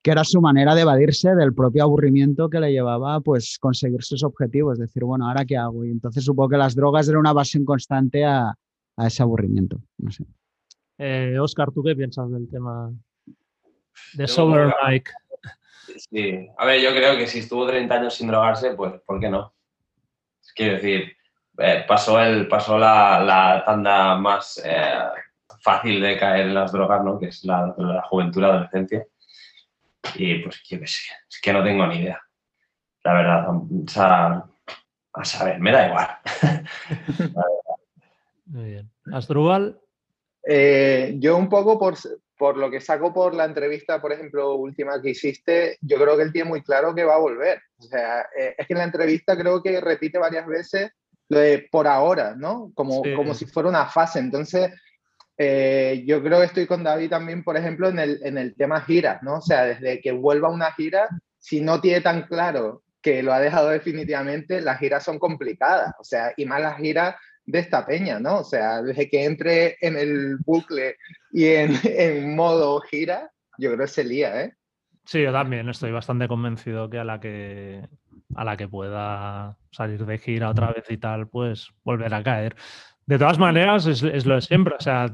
que era su manera de evadirse del propio aburrimiento que le llevaba pues conseguir sus objetivos, decir, bueno, ¿ahora qué hago? Y entonces supongo que las drogas eran una base constante a, a ese aburrimiento, no sé. Eh, Oscar, ¿tú qué piensas del tema de Sober Mike? Sí, a ver, yo creo que si estuvo 30 años sin drogarse, pues ¿por qué no? Quiero decir, eh, pasó, el, pasó la, la tanda más eh, fácil de caer en las drogas, ¿no? Que es la, la juventud, la adolescencia. Y pues yo qué sé, es que no tengo ni idea. La verdad, o sea, a saber, me da igual. [laughs] Muy bien. Asdrúbal, eh, yo un poco por, por lo que saco por la entrevista, por ejemplo, última que hiciste, yo creo que él tiene muy claro que va a volver. O sea, eh, es que en la entrevista creo que repite varias veces lo de por ahora, ¿no? Como, Sí. como si fuera una fase. Entonces, eh, yo creo que estoy con David también, por ejemplo, en el, en el tema giras, ¿no? O sea, desde que vuelva una gira, si no tiene tan claro que lo ha dejado definitivamente, las giras son complicadas. O sea, y más las giras de esta peña, ¿no? O sea, desde que entre en el bucle y en, [laughs] en modo gira, yo creo que se lía, ¿eh? Sí, yo también estoy bastante convencido que a la que a la que pueda salir de gira otra vez y tal, pues volverá a caer. De todas maneras, es, es lo de siempre. O sea,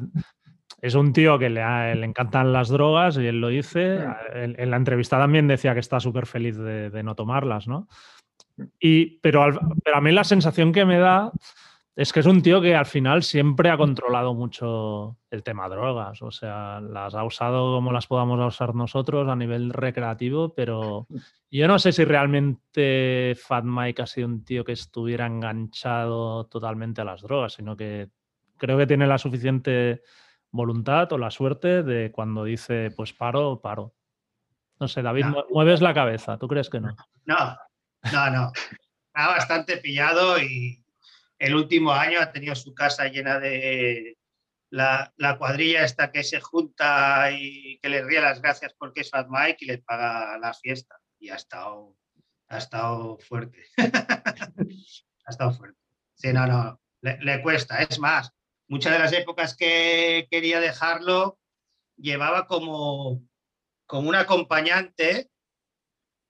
es un tío que le, ha- le encantan las drogas y él lo dice. En, en la entrevista también decía que está súper feliz de, de no tomarlas, ¿no? Y, pero, al- pero a mí la sensación que me da es que es un tío que al final siempre ha controlado mucho el tema drogas. O sea, las ha usado como las podamos usar nosotros a nivel recreativo, pero yo no sé si realmente Fat Mike ha sido un tío que estuviera enganchado totalmente a las drogas, sino que creo que tiene la suficiente voluntad o la suerte de cuando dice, pues paro, paro. No sé, David, No. mu- mueves la cabeza, ¿tú crees que no? No, no, no. Está bastante pillado y el último año ha tenido su casa llena de la, la cuadrilla esta que se junta y que le ríe las gracias porque es Fat Mike y le paga la fiesta. Y ha estado, ha estado fuerte. [laughs] ha estado fuerte. Sí, no, no, le, le cuesta. Es más, muchas de las épocas que quería dejarlo llevaba como, como un acompañante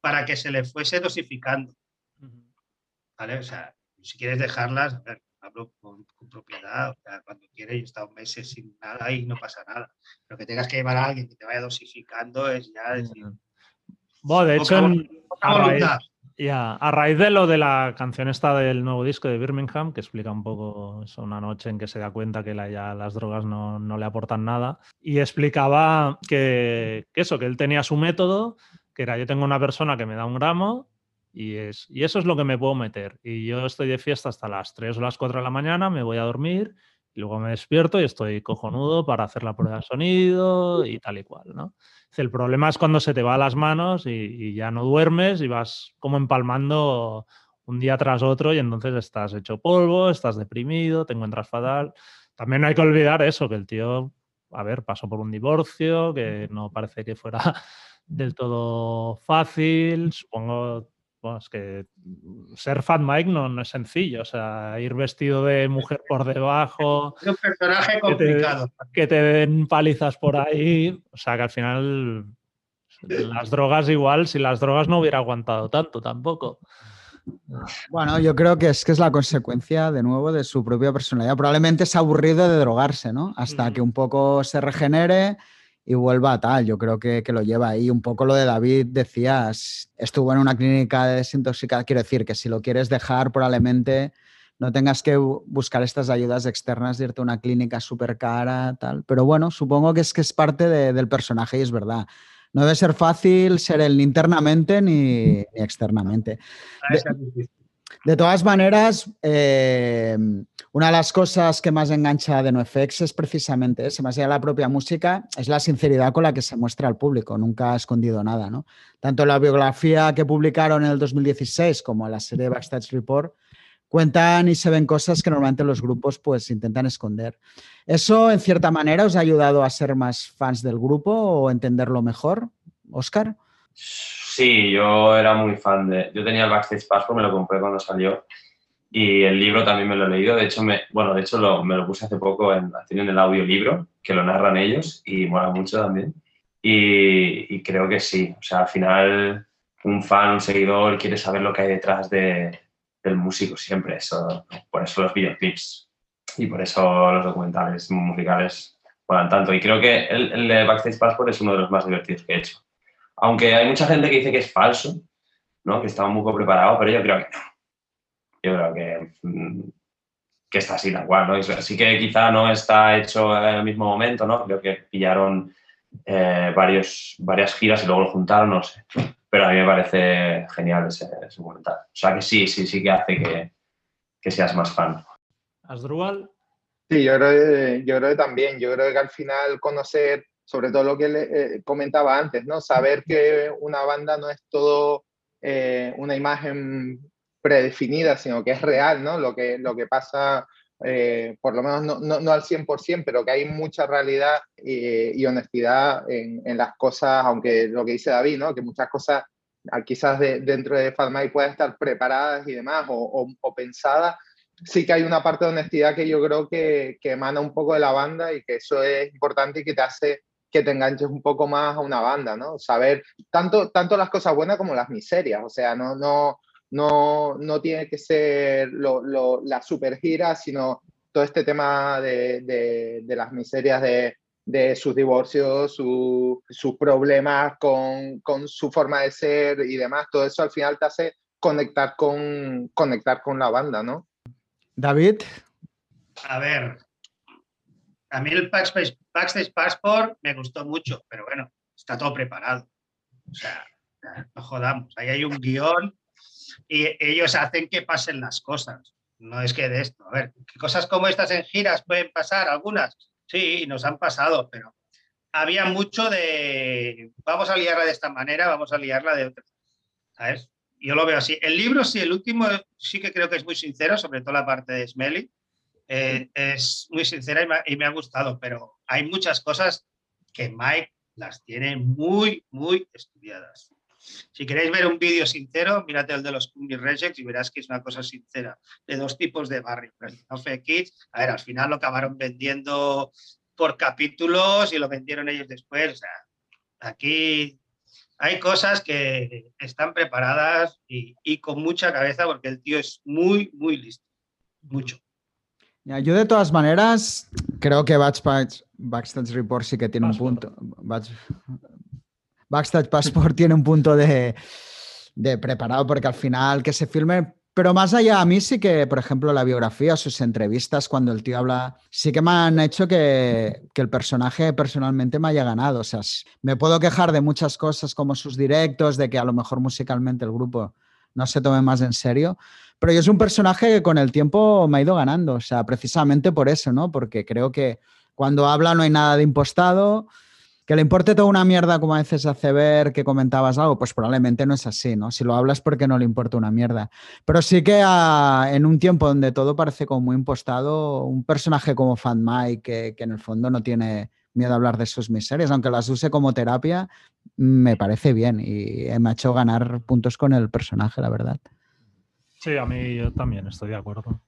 para que se le fuese dosificando. ¿vale? O sea, si quieres dejarlas, hablo con, con propiedad, o sea, cuando quieres, yo he estado meses sin nada y no pasa nada. Pero que tengas que llevar a alguien que te vaya dosificando es ya decir, Bueno, de hecho, en- a raíz-. Ya, a raíz de lo de la canción esta del nuevo disco de Birmingham, que explica un poco eso, una noche en que se da cuenta que la- ya las drogas no, no le aportan nada, y explicaba que, que eso, que él tenía su método, que era yo tengo una persona que me da un gramo y, es, y eso es lo que me puedo meter. Y yo estoy de fiesta hasta las 3 o las 4 de la mañana, me voy a dormir y luego me despierto y estoy cojonudo para hacer la prueba de sonido y tal y cual, ¿no? El problema es cuando se te va a las manos y, y ya no duermes y vas como empalmando un día tras otro y entonces estás hecho polvo, estás deprimido, te encuentras fatal. También hay que olvidar eso, que el tío, a ver, pasó por un divorcio, que no parece que fuera [laughs] del todo fácil. Supongo bueno, es que ser Fat Mike no, no es sencillo. O sea, ir vestido de mujer por debajo, [laughs] Es un personaje complicado. que te den palizas por ahí. O sea, que al final las drogas igual, si las drogas no hubiera aguantado tanto tampoco. Bueno, yo creo que es que es la consecuencia, de nuevo, de su propia personalidad. Probablemente es aburrido de drogarse, ¿no? Hasta Ujú. que un poco se regenere y vuelva a tal. Yo creo que, que, lo lleva ahí. Un poco lo de David, decías, estuvo en una clínica de desintoxicación. Quiero decir que si lo quieres dejar, probablemente no tengas que buscar estas ayudas externas, de irte a una clínica súper cara, tal. Pero bueno, supongo que es que es parte de, del personaje y es verdad. No debe ser fácil ser él ni internamente ni, ni externamente. De, de todas maneras, eh, una de las cosas que más engancha de NoFX es precisamente ese, más allá de la propia música, es la sinceridad con la que se muestra al público, nunca ha escondido nada. ¿no? Tanto la biografía que publicaron en el 2016 como la serie Backstage Report cuentan y se ven cosas que normalmente los grupos pues intentan esconder. ¿Eso en cierta manera os ha ayudado a ser más fans del grupo o entenderlo mejor, Oscar? Sí, yo era muy fan de... Yo tenía el Backstage Passport, me lo compré cuando salió y el libro también me lo he leído. De hecho, me, bueno, de hecho lo, me lo puse hace poco, en, tienen el audiolibro que lo narran ellos y mola mucho también. Y, y creo que sí, o sea, al final un fan, un seguidor quiere saber lo que hay detrás de, del músico siempre. Eso, por eso los videoclips y por eso los documentales musicales molan tanto. Y creo que el, el Backstage Passport es uno de los más divertidos que he hecho. Aunque hay mucha gente que dice que es falso, ¿no? que estaba un poco preparado, pero yo creo que no. Yo creo que, mm, que está así tal cual. ¿no? Así que quizá no está hecho en el mismo momento, ¿no? creo que pillaron eh, varios, varias giras y luego lo juntaron, no sé pero a mí me parece genial ese, ese documental. O sea que sí, sí, sí que hace que, que seas más fan. ¿Asdrúbal? Sí, yo creo, yo creo que también. Yo creo que al final conocer, sobre todo lo que le, eh, comentaba antes, ¿no? Saber que una banda no es todo eh, una imagen predefinida, sino que es real, ¿no? Lo que, lo que pasa eh, por lo menos no, no, no, al 100%, pero que hay mucha realidad y, honestidad en, en, las cosas, aunque lo que dice David, ¿no? que muchas cosas ah, quizás de, dentro de Fatmai puedan estar preparadas y demás o, o, o, pensadas, sí que hay una parte de honestidad que yo creo que, que, emana un poco de la banda y que eso es importante y que te hace que te enganches un poco más a una banda, ¿no? Saber tanto, tanto las cosas buenas como las miserias, o sea, no, no, no, no tiene que ser lo, lo, la super gira, sino todo este tema de, de, de las miserias de, de, sus divorcios, su, sus problemas con, con, su forma de ser y demás, todo eso al final te hace conectar con, conectar con la banda, ¿no? David. A ver, a mí el Backstage, Backstage Passport me gustó mucho, pero bueno, está todo preparado. O sea, no jodamos, ahí hay un guion y ellos hacen que pasen las cosas. No es que de esto. A ver, cosas como estas en giras pueden pasar, algunas. Sí, nos han pasado, pero había mucho de vamos a liarla de esta manera, vamos a liarla de otra. ¿Sabes? Yo lo veo así. El libro, sí, el último sí que creo que es muy sincero, sobre todo la parte de Smelly. Eh, es muy sincera y me, y me ha gustado, pero hay muchas cosas que Mike las tiene muy, muy estudiadas. Si queréis ver un vídeo sincero, mírate el de los Cumbi Rejects y verás que es una cosa sincera, de dos tipos de barrio. No Kids, a ver, al final lo acabaron vendiendo por capítulos y lo vendieron ellos después. O sea, aquí hay cosas que están preparadas y, y, con mucha cabeza porque el tío es muy, muy listo. Mucho. Yo de todas maneras creo que Backstage, Backstage Report sí que tiene Passport. un punto. Backstage Passport tiene un punto de, de, preparado porque al final que se filme, pero más allá a mí sí que, por ejemplo, la biografía sus entrevistas cuando el tío habla, sí que me han hecho que, que el personaje personalmente me haya ganado. O sea, me puedo quejar de muchas cosas como sus directos, de que a lo mejor musicalmente el grupo no se tome más en serio, pero yo es un personaje que con el tiempo me ha ido ganando, o sea, precisamente por eso, ¿no? Porque creo que cuando habla no hay nada de impostado, que le importe toda una mierda, como a veces hace ver que comentabas algo, pues probablemente no es así, ¿no? Si lo hablas porque no le importa una mierda. Pero sí que a, en un tiempo donde todo parece como muy impostado, un personaje como Fan Mike, que, que, en el fondo no tiene miedo a hablar de sus miserias, aunque las use como terapia, me parece bien y me ha hecho ganar puntos con el personaje, la verdad. Sí, a mí yo también estoy de acuerdo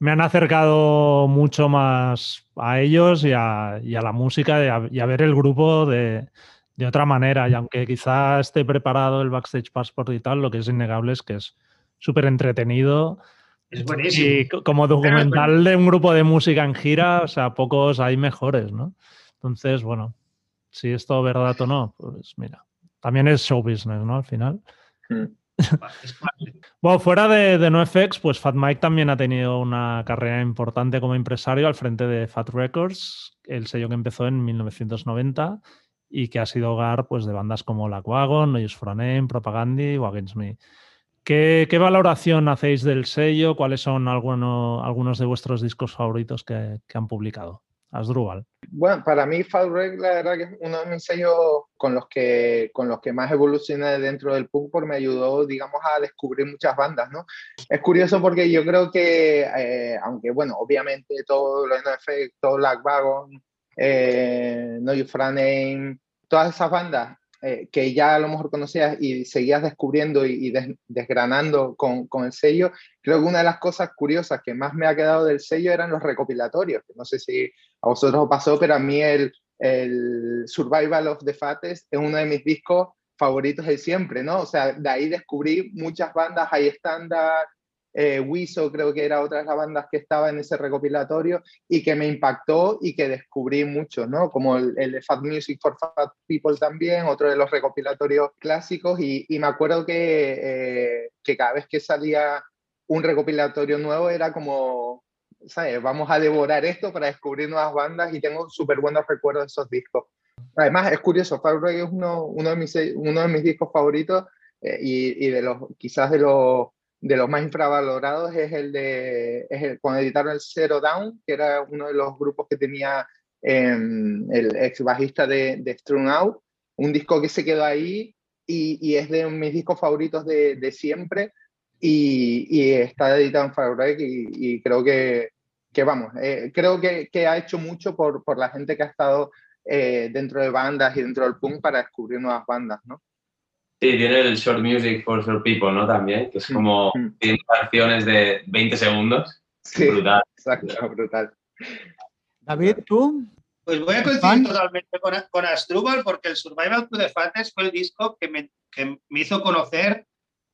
me han acercado mucho más a ellos y a, y a la música y a, y a, ver el grupo de, de, otra manera. Y aunque quizá esté preparado el Backstage Passport y tal, lo que es innegable es que es súper entretenido. Es buenísimo. Y como documental de un grupo de música en gira, o sea, pocos hay mejores, ¿no? Entonces, bueno. si es todo verdad o no, pues mira, también es show business, ¿no? Al final. Mm. [laughs] bueno, fuera de, de, NoFX, pues Fat Mike también ha tenido una carrera importante como empresario al frente de Fat Records, el sello que empezó en 1990 y que ha sido hogar pues, de bandas como La Wagon, No Use for a Name, Propaganda o Against Me. ¿Qué, valoración hacéis del sello? ¿Cuáles son algunos, algunos de vuestros discos favoritos que, que han publicado? Asdrúbal. Bueno, para mí Reg, la verdad que es uno de mis sellos con los que, con los que más evolucioné dentro del punk porque me ayudó, digamos, a descubrir muchas bandas, ¿no? Es curioso porque yo creo que, eh, aunque, bueno, obviamente todo lo NF, todo Black Wagon, eh, No You Name, todas esas bandas eh, que ya a lo mejor conocías y seguías descubriendo y, desgranando con, el sello, creo que una de las cosas curiosas que más me ha quedado del sello eran los recopilatorios. No sé si a vosotros os pasó, pero a mí el, el Survival of the Fattest es uno de mis discos favoritos de siempre, ¿no? O sea, de ahí descubrí muchas bandas high standard, eh, Wiso creo que era otra de las bandas que estaba en ese recopilatorio y que me impactó y que descubrí mucho, ¿no? Como el, de Fat Music for Fat People también, otro de los recopilatorios clásicos y, me acuerdo que, eh, que cada vez que salía un recopilatorio nuevo era como, ¿sabes? Vamos a devorar esto para descubrir nuevas bandas y tengo súper buenos recuerdos de esos discos. Además, es curioso, Fat es uno, uno, de mis, uno de mis discos favoritos eh, y, y, de los, quizás de los de los más infravalorados es el de es cuando editaron el Zero Down, que era uno de los grupos que tenía em, el ex bajista de, de Strung Out, un disco que se quedó ahí y, y es de mis discos favoritos de, de siempre y, y, está editado en Firebreak y, y creo que, que vamos, eh, creo que, que, ha hecho mucho por, por la gente que ha estado eh, dentro de bandas y dentro del punk para descubrir nuevas bandas, ¿no? Sí, tiene el Short Music for Short People, ¿no? También, que es como 100 mm. canciones de 20 segundos. Sí, brutal. Exacto, brutal. David, ¿tú? Pues voy a coincidir totalmente con, con Astrubal porque el Survival to the Fattest fue el disco que me, que me, hizo conocer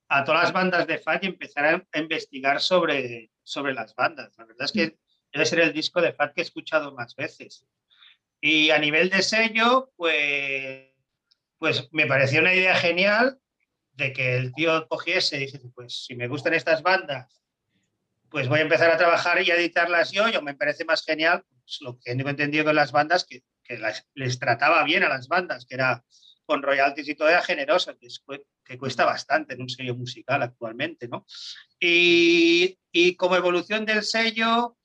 a todas las bandas de Fat y empezar a, investigar sobre, sobre las bandas. La verdad es que debe ser el disco de Fat que he escuchado más veces. Y a nivel de sello, pues pues me pareció una idea genial de que el tío cogiese y dijese, pues si me gustan estas bandas, pues voy a empezar a trabajar y a editarlas yo. Yo me parece más genial pues, lo que he entendido con las bandas, que, que les trataba bien a las bandas, que era con royalties y todo generosa, que, que cuesta bastante en un sello musical actualmente, ¿no? Y, y como evolución del sello,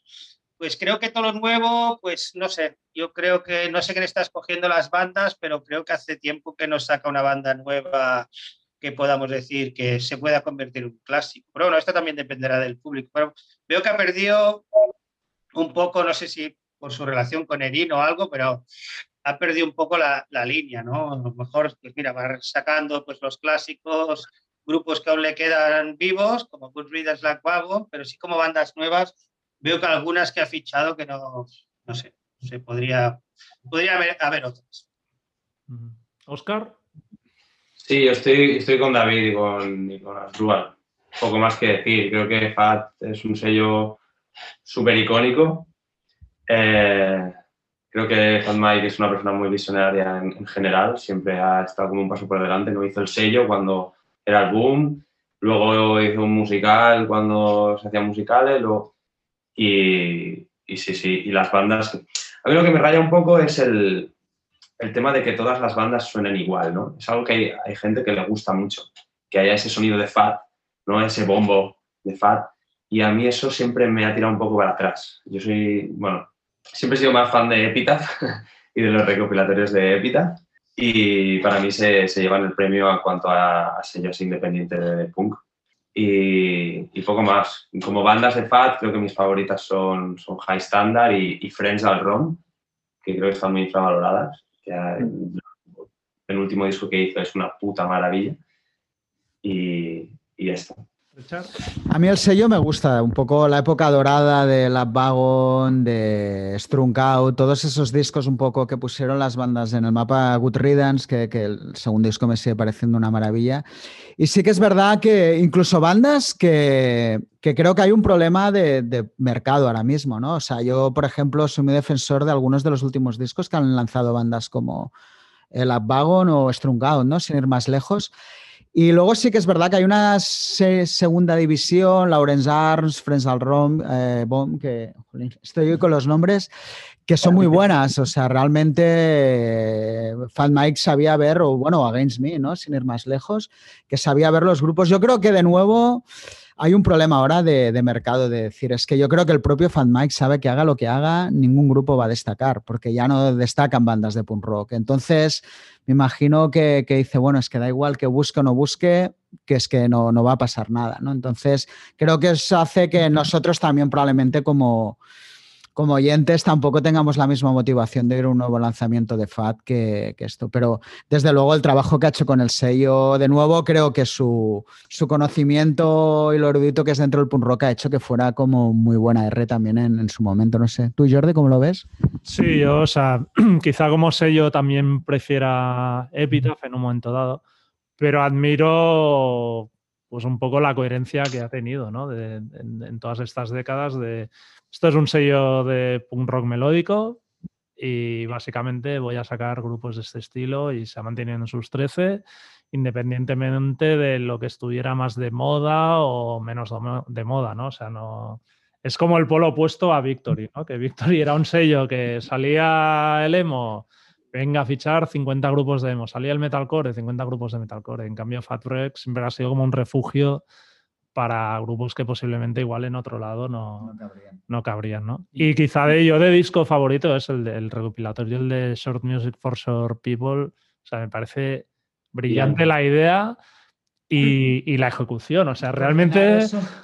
pues creo que todo lo nuevo, pues no sé, yo creo que no sé quién está escogiendo las bandas, pero creo que hace tiempo que nos saca una banda nueva que podamos decir que se pueda convertir en un clásico. Pero bueno, esto también dependerá del público. Pero veo que ha perdido un poco, no sé si por su relación con Erin o algo, pero ha perdido un poco la, la línea, ¿no? A lo mejor, pues mira, va sacando pues, los clásicos, grupos que aún le quedan vivos, como Good Readers, Black Wagon, pero sí como bandas nuevas veo que algunas que ha fichado que no, no sé, se podría, podría haber, haber otras. Oscar. Sí, yo estoy, estoy con David y con, y con Poco más que decir. Creo que FAT es un sello súper icónico. Eh, creo que Fat Mike es una persona muy visionaria en, en, general. Siempre ha estado como un paso por delante. No hizo el sello cuando era el boom. Luego hizo un musical cuando se hacían musicales. Luego y, sí, sí, y las bandas. A mí lo que me raya un poco es el, el tema de que todas las bandas suenen igual, ¿no? Es algo que hay, gente que le gusta mucho, que haya ese sonido de Fat, ¿no? Ese bombo de Fat. Y a mí eso siempre me ha tirado un poco para atrás. Yo soy, bueno, siempre he sido más fan de Epitaph [laughs] y de los recopilatorios de Epitaph. Y para mí se, se llevan el premio en cuanto a, a sellos independientes de punk y, poco más. Como bandas de Fat, creo que mis favoritas son, son High Standard y, y Friends al Rom, que creo que están muy infravaloradas. Que el, último disco que hizo es una puta maravilla. Y, y esto. A mí el sello me gusta, un poco la época dorada de Lab Wagon, de Strunk Out, todos esos discos un poco que pusieron las bandas en el mapa Good Riddance, que, el segundo disco me sigue pareciendo una maravilla. Y sí que es verdad que incluso bandas que, que creo que hay un problema de, de, mercado ahora mismo, ¿no? O sea, yo, por ejemplo, soy muy defensor de algunos de los últimos discos que han lanzado bandas como el Upwagon o Strung ¿no? Sin ir más lejos. Y luego sí que es verdad que hay una segunda división, Lawrence Arms, Friends al Rom, eh, que estoy con los nombres, que son muy buenas. O sea, realmente eh, Fat Mike sabía ver, o bueno, Against Me, ¿no? Sin ir más lejos, que sabía ver los grupos. Yo creo que de nuevo hay un problema ahora de, mercado, de decir, es que yo creo que el propio Fan Mike sabe que haga lo que haga, ningún grupo va a destacar, porque ya no destacan bandas de punk rock. Entonces, me imagino que, dice, bueno, es que da igual que busque o no busque, que es que no, no va a pasar nada, ¿no? Entonces, creo que eso hace que nosotros también probablemente como como oyentes tampoco tengamos la misma motivación de ir a un nuevo lanzamiento de FAT que, esto. Pero desde luego el trabajo que ha hecho con el sello, de nuevo, creo que su, conocimiento y lo erudito que es dentro del punk rock ha hecho que fuera como muy buena R también en, su momento. No sé. ¿Tú, Jordi, cómo lo ves? Sí, yo, o sea, [clears throat] quizá como sello también prefiera Epitaph en un momento dado, pero admiro pues un poco la coherencia que ha tenido ¿no? en, todas estas décadas de esto es un sello de punk rock melódico y básicamente voy a sacar grupos de este estilo y se mantienen en sus 13 independientemente de lo que estuviera más de moda o menos de moda, ¿no? O sea, no... Es como el polo opuesto a Victory, ¿no? Que Victory era un sello que salía el emo, venga a fichar 50 grupos de emo, salía el metalcore, 50 grupos de metalcore. En cambio, Fat Wreck siempre ha sido como un refugio para grupos que posiblemente igual en otro lado no, no cabrían. ¿no? Y quizá de yo de disco favorito es el del recopilatorio, el de Short Music for Short People. O sea, me parece brillante la idea y, la ejecución. O sea, realmente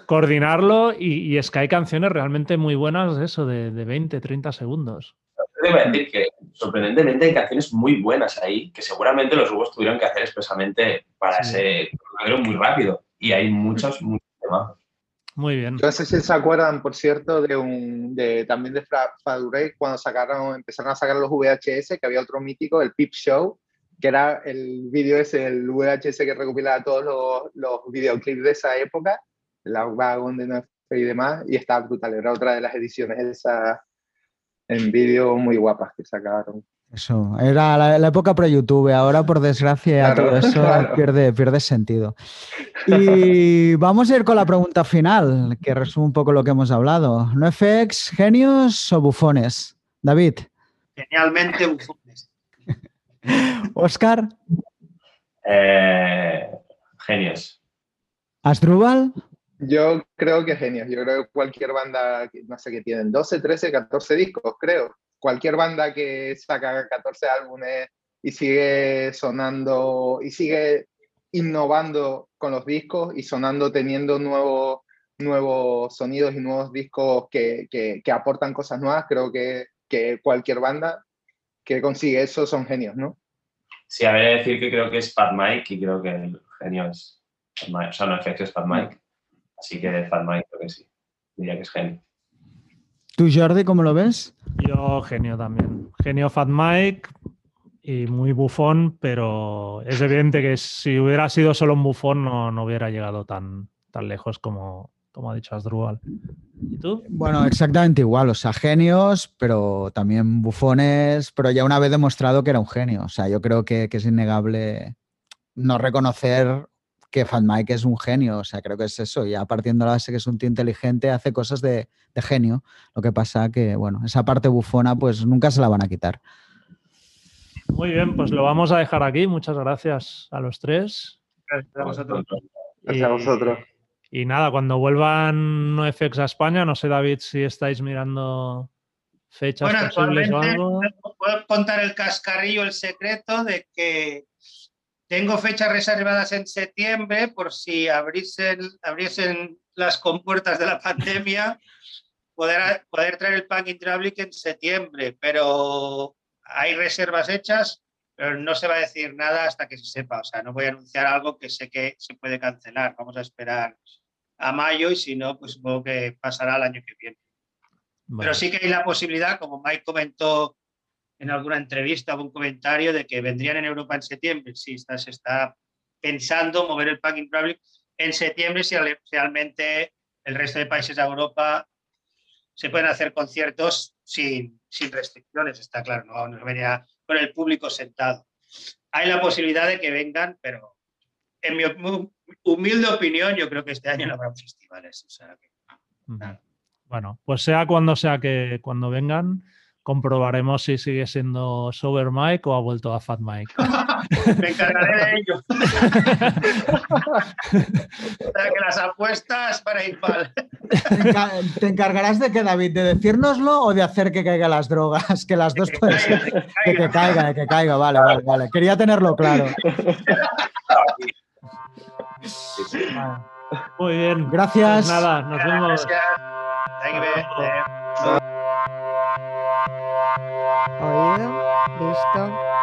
coordinarlo y, es que hay canciones realmente muy buenas de eso, de, de 20, 30 segundos. Debo decir que sorprendentemente hay canciones muy buenas ahí que seguramente los grupos tuvieron que hacer expresamente para ese muy rápido y hay muchos, muchos temas. Muy bien. No sé si se acuerdan, por cierto, de un de, también de Fadurey cuando sacaron, empezaron a sacar los VHS, que había otro mítico, el Peep Show, que era el vídeo ese, el VHS que recopilaba todos los, los videoclips de esa época, la Wagon de NF y demás, y estaba brutal. Era otra de las ediciones esas en vídeo muy guapas que sacaron. Eso, era la, época pre-YouTube, ahora por desgracia todo eso pierde, pierde sentido. [laughs] Y vamos a ir con la pregunta final, que resume un poco lo que hemos hablado. ¿No FX, genios o bufones? David. Genialmente bufones. [laughs] Oscar. Eh, genios. ¿Asdrúbal? Yo creo que genios. Yo creo que cualquier banda, no sé qué tienen, 12, 13, 14 discos, creo cualquier banda que saca 14 álbumes y sigue sonando y sigue innovando con los discos y sonando, teniendo nuevos, nuevos sonidos y nuevos discos que, que, aportan cosas nuevas, creo que, que, cualquier banda que consigue eso son genios, ¿no? Sí, habría que decir que creo que es Fat Mike y creo que el genio es O sea, no efecto es Fat Mike. Así que Fat Mike creo que sí. Diría que es genio. ¿Tú, Jordi, cómo lo ves? Yo, genio también. Genio Fat Mike y muy bufón, pero es evidente que si hubiera sido solo un bufón no, no hubiera llegado tan, tan lejos como, como ha dicho Asdrúbal. ¿Y tú? Bueno, exactamente igual. O sea, genios, pero también bufones, pero ya una vez demostrado que era un genio. O sea, yo creo que, que es innegable no reconocer que Fat Mike es un genio, o sea, creo que es eso, ya partiendo de la base que es un tío inteligente, hace cosas de, genio. Lo que pasa que, bueno, esa parte bufona pues nunca se la van a quitar. Muy bien, pues lo vamos a dejar aquí. Muchas gracias a los tres. Gracias a vosotros. Gracias a vosotros. Y nada, cuando vuelvan NoFX a España, no sé, David, si estáis mirando fechas posibles o algo. Puedo contar el cascarrillo, el secreto de que tengo fechas reservadas en septiembre por si abriesen, abriesen las compuertas de la pandemia, poder, poder traer el Punk Intrablic en septiembre, pero hay reservas hechas, pero no se va a decir nada hasta que se sepa. O sea, no voy a anunciar algo que sé que se puede cancelar. Vamos a esperar a mayo y si no, pues supongo que pasará el año que viene. Pero sí que hay la posibilidad, como Mike comentó en alguna entrevista o un comentario de que vendrían en Europa en septiembre. Sí, está, se está pensando mover el Packing Public en septiembre si realmente el resto de países de Europa se pueden hacer conciertos sin, sin restricciones, está claro, no, no venía con el público sentado. hay la posibilidad de que vengan, pero en mi humilde opinión, yo creo que este año no habrá festivales. Bueno, pues sea cuando sea que cuando vengan, comprobaremos si sigue siendo Sober Mike o ha vuelto a Fat Mike. [laughs] Me encargaré de ello. [laughs] para que las apuestas para Impal. ¿Te encargarás de que, David, de decírnoslo o de hacer que caiga las drogas? Que las dos pueden ser. De que caiga, de que caiga, vale, vale, vale. Quería tenerlo claro. Muy bien. Gracias. Pues nada, nos vemos. Oído,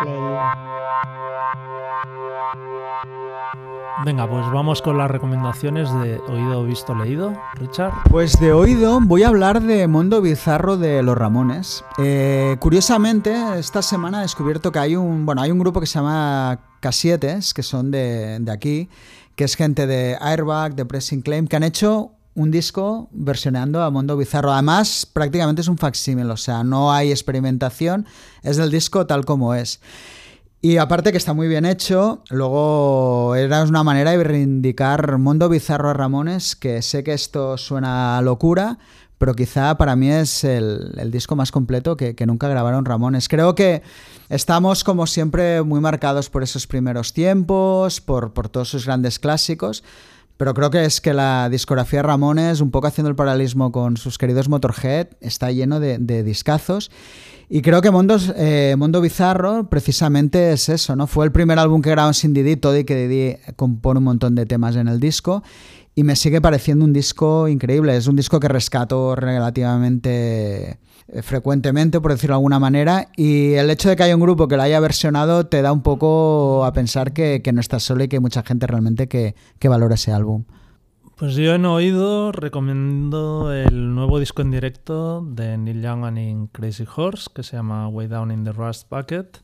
leído. Venga, pues vamos con las recomendaciones de oído, visto, leído. Richard. Pues de oído voy a hablar de Mundo Bizarro de los Ramones. Eh, curiosamente, esta semana he descubierto que hay un, bueno, hay un grupo que se llama Casietes, que son de, de aquí, que es gente de Airbag, de Pressing Claim, que han hecho un disco versionando a Mundo Bizarro. Además, prácticamente es un facsímil, o sea, no hay experimentación, es del disco tal como es. Y aparte que está muy bien hecho, luego era una manera de reivindicar Mundo Bizarro a Ramones, que sé que esto suena a locura, pero quizá para mí es el, disco más completo que, que, nunca grabaron Ramones. Creo que estamos como siempre muy marcados por esos primeros tiempos, por, por todos sus grandes clásicos, pero creo que es que la discografía de Ramones, un poco haciendo el paralelismo con sus queridos Motorhead, está lleno de, discazos. Y creo que eh, Mundo Bizarro precisamente es eso, ¿no? Fue el primer álbum que grabó sin Didi, todo y que Didi compone un montón de temas en el disco. Y me sigue pareciendo un disco increíble. Es un disco que rescato relativamente frecuentemente, por decirlo de alguna manera, y el hecho de que haya un grupo que lo haya versionado te da un poco a pensar que, no estás solo y que hay mucha gente realmente que, que valora ese álbum. Pues yo en oído recomiendo el nuevo disco en directo de Neil Young and Crazy Horse, que se llama Way Down in the Rust Bucket.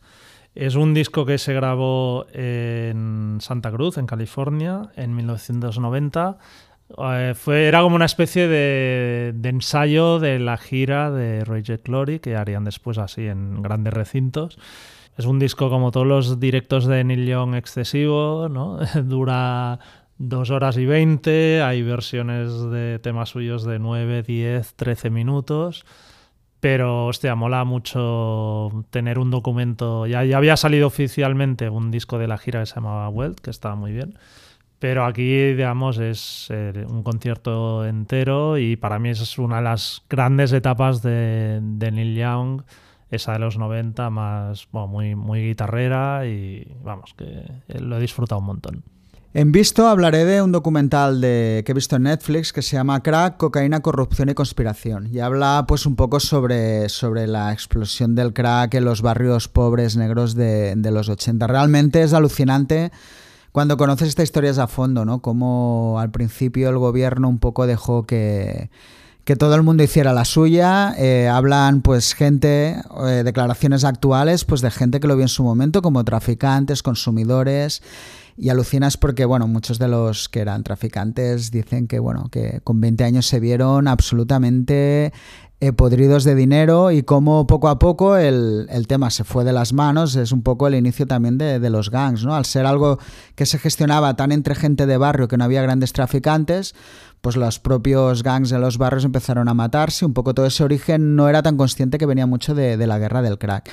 Es un disco que se grabó en Santa Cruz, en California, en 1990 eh, fue, era como una especie de, ensayo de la gira de Roger Glory que harían después así en grandes recintos. Es un disco como todos los directos de Neil Young excesivo, ¿no? [laughs] Dura dos horas y veinte, hay versiones de temas suyos de 9, 10, 13 minutos. Pero, hostia, mola mucho tener un documento. Ya, ya había salido oficialmente un disco de la gira que se llamaba Welt, que estaba muy bien. Pero aquí, digamos, es eh, un concierto entero y para mí es una de las grandes etapas de, Neil Young, esa de los 90, más muy, muy guitarrera y vamos, que lo he disfrutado un montón. En visto hablaré de un documental de, que he visto en Netflix que se llama Crack, Cocaína, Corrupción y Conspiración. Y habla pues un poco sobre, sobre la explosión del crack en los barrios pobres negros de, de los 80. Realmente es alucinante cuando conoces esta historia es a fondo, ¿no? Como al principio el gobierno un poco dejó que, que todo el mundo hiciera la suya. Eh, hablan, pues, gente, eh, declaraciones actuales, pues, de gente que lo vio en su momento, como traficantes, consumidores. Y alucinas porque, bueno, muchos de los que eran traficantes dicen que, bueno, que con 20 años se vieron absolutamente eh, podridos de dinero y cómo poco a poco el, tema se fue de las manos, es un poco el inicio también de, los gangs, ¿no? Al ser algo que se gestionaba tan entre gente de barrio que no había grandes traficantes, pues los propios gangs de los barrios empezaron a matarse, un poco todo ese origen no era tan consciente que venía mucho de, de la guerra del crack.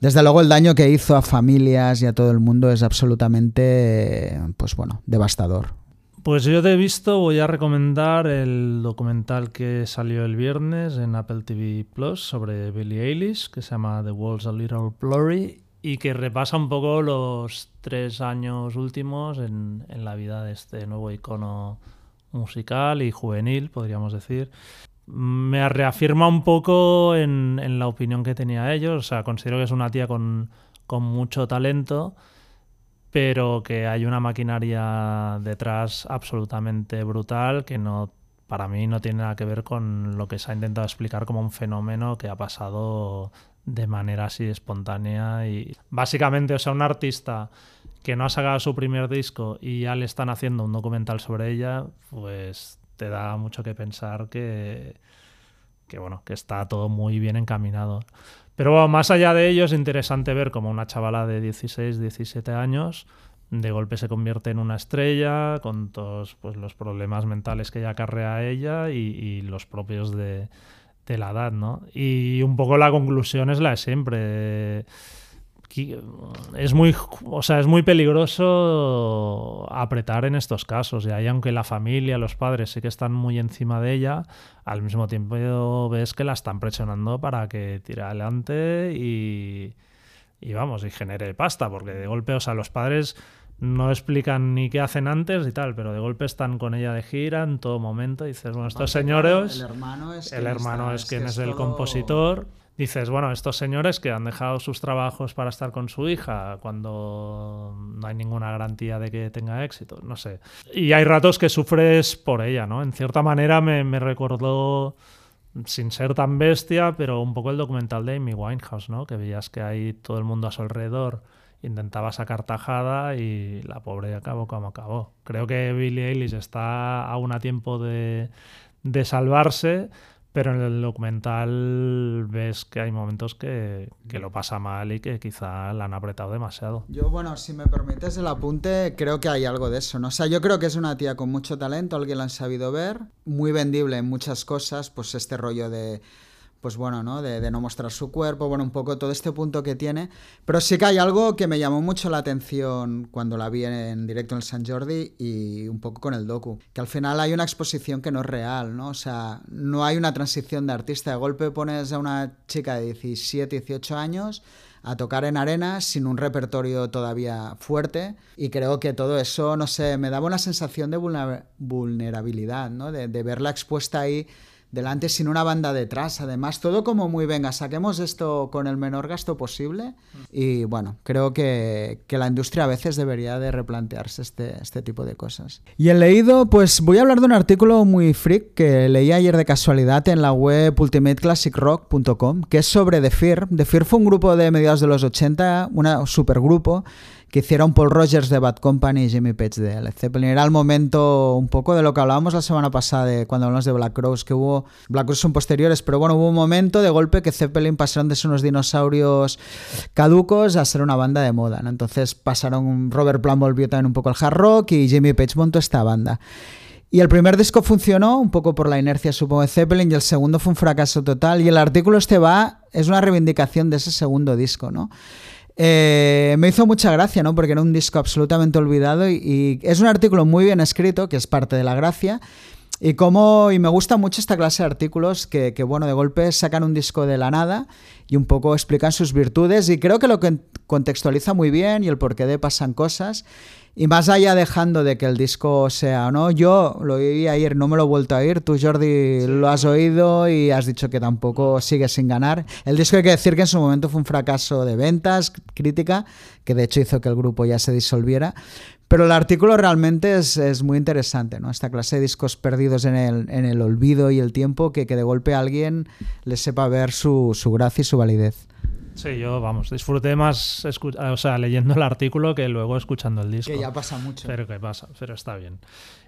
Desde luego el daño que hizo a familias y a todo el mundo es absolutamente, pues bueno, devastador. Pues yo de visto voy a recomendar el documental que salió el viernes en Apple TV Plus sobre Billie Eilish, que se llama The Walls a Little Blurry y que repasa un poco los tres años últimos en, la vida de este nuevo icono musical y juvenil, podríamos decir. Me reafirma un poco en, la opinión que tenía ellos, o sea, considero que es una tía con, con mucho talento pero que hay una maquinaria detrás absolutamente brutal que no para mí no tiene nada que ver con lo que se ha intentado explicar como un fenómeno que ha pasado de manera así espontánea y básicamente, o sea, un artista que no ha sacado su primer disco y ya le están haciendo un documental sobre ella, pues te da mucho que pensar que que bueno, que está todo muy bien encaminado. Pero bueno, más allá de ello es interesante ver como una chavala de 16, 17 años de golpe se convierte en una estrella con todos pues, los problemas mentales que ya acarrea ella y, y los propios de, de, la edad, ¿no? Y un poco la conclusión es la de siempre. Es muy, o sea, es muy peligroso apretar en estos casos. Y ahí, aunque la familia, los padres sí que están muy encima de ella, al mismo tiempo ves que la están presionando para que tire adelante y, y vamos, y genere pasta, porque de golpe, o sea, los padres no explican ni qué hacen antes y tal, pero de golpe están con ella de gira en todo momento. Y dices, bueno, estos señores. El hermano es, el hermano es quien es, el compositor. Dices, bueno, estos señores que han dejado sus trabajos para estar con su hija cuando no hay ninguna garantía de que tenga éxito, no sé. Y hay ratos que sufres por ella, ¿no? En cierta manera me, me recordó sin ser tan bestia, pero un poco el documental de Amy Winehouse, ¿no? Que veías que hay todo el mundo a su alrededor intentaba sacar tajada y la pobre acabó como acabó. Creo que Billie Eilish está aún a tiempo de, de salvarse, pero en el documental ves que hay momentos que, que, lo pasa mal y que quizá la han apretado demasiado. Yo, bueno, si me permites el apunte, creo que hay algo de eso, ¿no? O sea, yo creo que es una tía con mucho talento, alguien la han sabido ver, muy vendible en muchas cosas, pues este rollo de pues bueno, ¿no? De, no mostrar su cuerpo, bueno, un poco todo este punto que tiene. Pero sí que hay algo que me llamó mucho la atención cuando la vi en directo en el San Jordi y un poco con el docu, que al final hay una exposición que no es real, ¿no? O sea, no hay una transición de artista. De golpe pones a una chica de 17, 18 años a tocar en arenas sin un repertorio todavía fuerte y creo que todo eso, no sé, me daba una sensación de vulnerabilidad, ¿no? De verla expuesta ahí delante sin una banda detrás. Además, todo como muy, venga, saquemos esto con el menor gasto posible. Y bueno, creo que, que la industria a veces debería de replantearse este, este tipo de cosas. Y he leído, pues voy a hablar de un artículo muy freak que leí ayer de casualidad en la web ultimateclassicrock.com, que es sobre The Fear. The Fear fue un grupo de mediados de los 80, un supergrupo que hicieron Paul Rogers de Bad Company y Jimmy Page de Led Zeppelin. Era el momento un poco de lo que hablábamos la semana pasada de cuando hablamos de Black Crowes, que hubo, Black Crowes son posteriores, pero bueno, hubo un momento de golpe que Zeppelin pasaron de ser unos dinosaurios caducos a ser una banda de moda. Entonces pasaron, Robert Plant volvió también un poco al hard rock y Jimmy Page montó esta banda. Y el primer disco funcionó un poco por la inercia, supongo, de Zeppelin, y el segundo fue un fracaso total. Y el artículo este va, es una reivindicación de ese segundo disco, ¿no? Eh, me hizo mucha gracia, ¿no? Porque era un disco absolutamente olvidado y, es un artículo muy bien escrito, que es parte de la gracia. Y como, y me gusta mucho esta clase de artículos que, que, bueno, de golpe sacan un disco de la nada y un poco explican sus virtudes y creo que lo que contextualiza muy bien y el porqué de pasan cosas. Y más allá dejando de que el disco sea o no, yo lo oí ayer, no me lo he vuelto a oír. Tú, Jordi, sí. lo has oído y has dicho que tampoco sigue sin ganar. El disco hay que decir que en su momento fue un fracaso de ventas, crítica, que de hecho hizo que el grupo ya se disolviera. Pero el artículo realmente es, es muy interesante, ¿no? Esta clase de discos perdidos en el, en el olvido y el tiempo, que, que de golpe a alguien le sepa ver su, su gracia y su validez. Sí, yo, vamos, disfruté más o sea, leyendo el artículo que luego escuchando el disco. Que ya pasa mucho. Pero que pasa, pero está bien.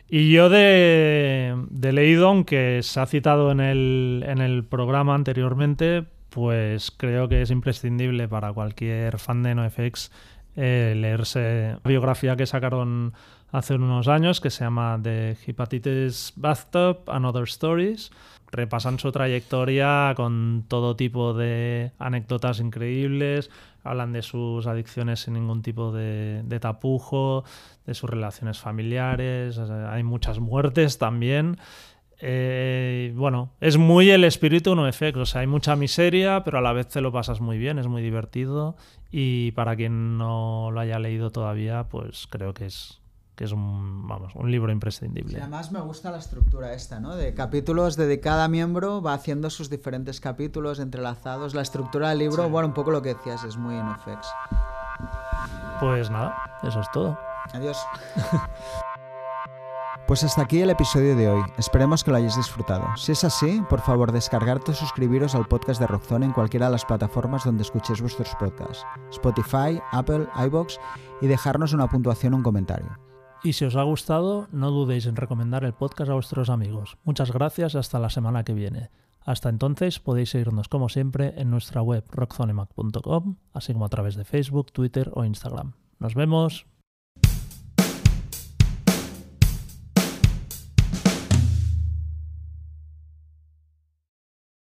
Y yo de, de leído, aunque se ha citado en el, en el programa anteriormente, pues creo que es imprescindible para cualquier fan de NoFX eh, leerse la biografía que sacaron hace unos años que se llama The Hepatitis Bathtub and Other Stories repasan su trayectoria con todo tipo de anécdotas increíbles, hablan de sus adicciones sin ningún tipo de, tapujo, de sus relaciones familiares, hay muchas muertes también. Eh, bueno, es muy el espíritu no efecto, o sea, hay mucha miseria, pero a la vez te lo pasas muy bien, es muy divertido y para quien no lo haya leído todavía, pues creo que es que es un, vamos, un libro imprescindible. Sí, además me gusta la estructura esta, ¿no? De capítulos de cada miembro va haciendo sus diferentes capítulos entrelazados. La estructura del libro, sí. bueno, un poco lo que decías, es muy en effects. Pues nada, eso es todo. Adiós. [laughs] Pues hasta aquí el episodio de hoy. Esperemos que lo hayáis disfrutado. Si es así, por favor descargarte o suscribiros al podcast de Rockzone en cualquiera de las plataformas donde escuchéis vuestros podcasts. Spotify, Apple, iBox y dejarnos una puntuación o un comentario. Y si os ha gustado, no dudéis en recomendar el podcast a vuestros amigos. Muchas gracias hasta la semana que viene. Hasta entonces podéis seguirnos como siempre en nuestra web rockzonemac.com, así como a través de Facebook, Twitter o Instagram. Nos vemos.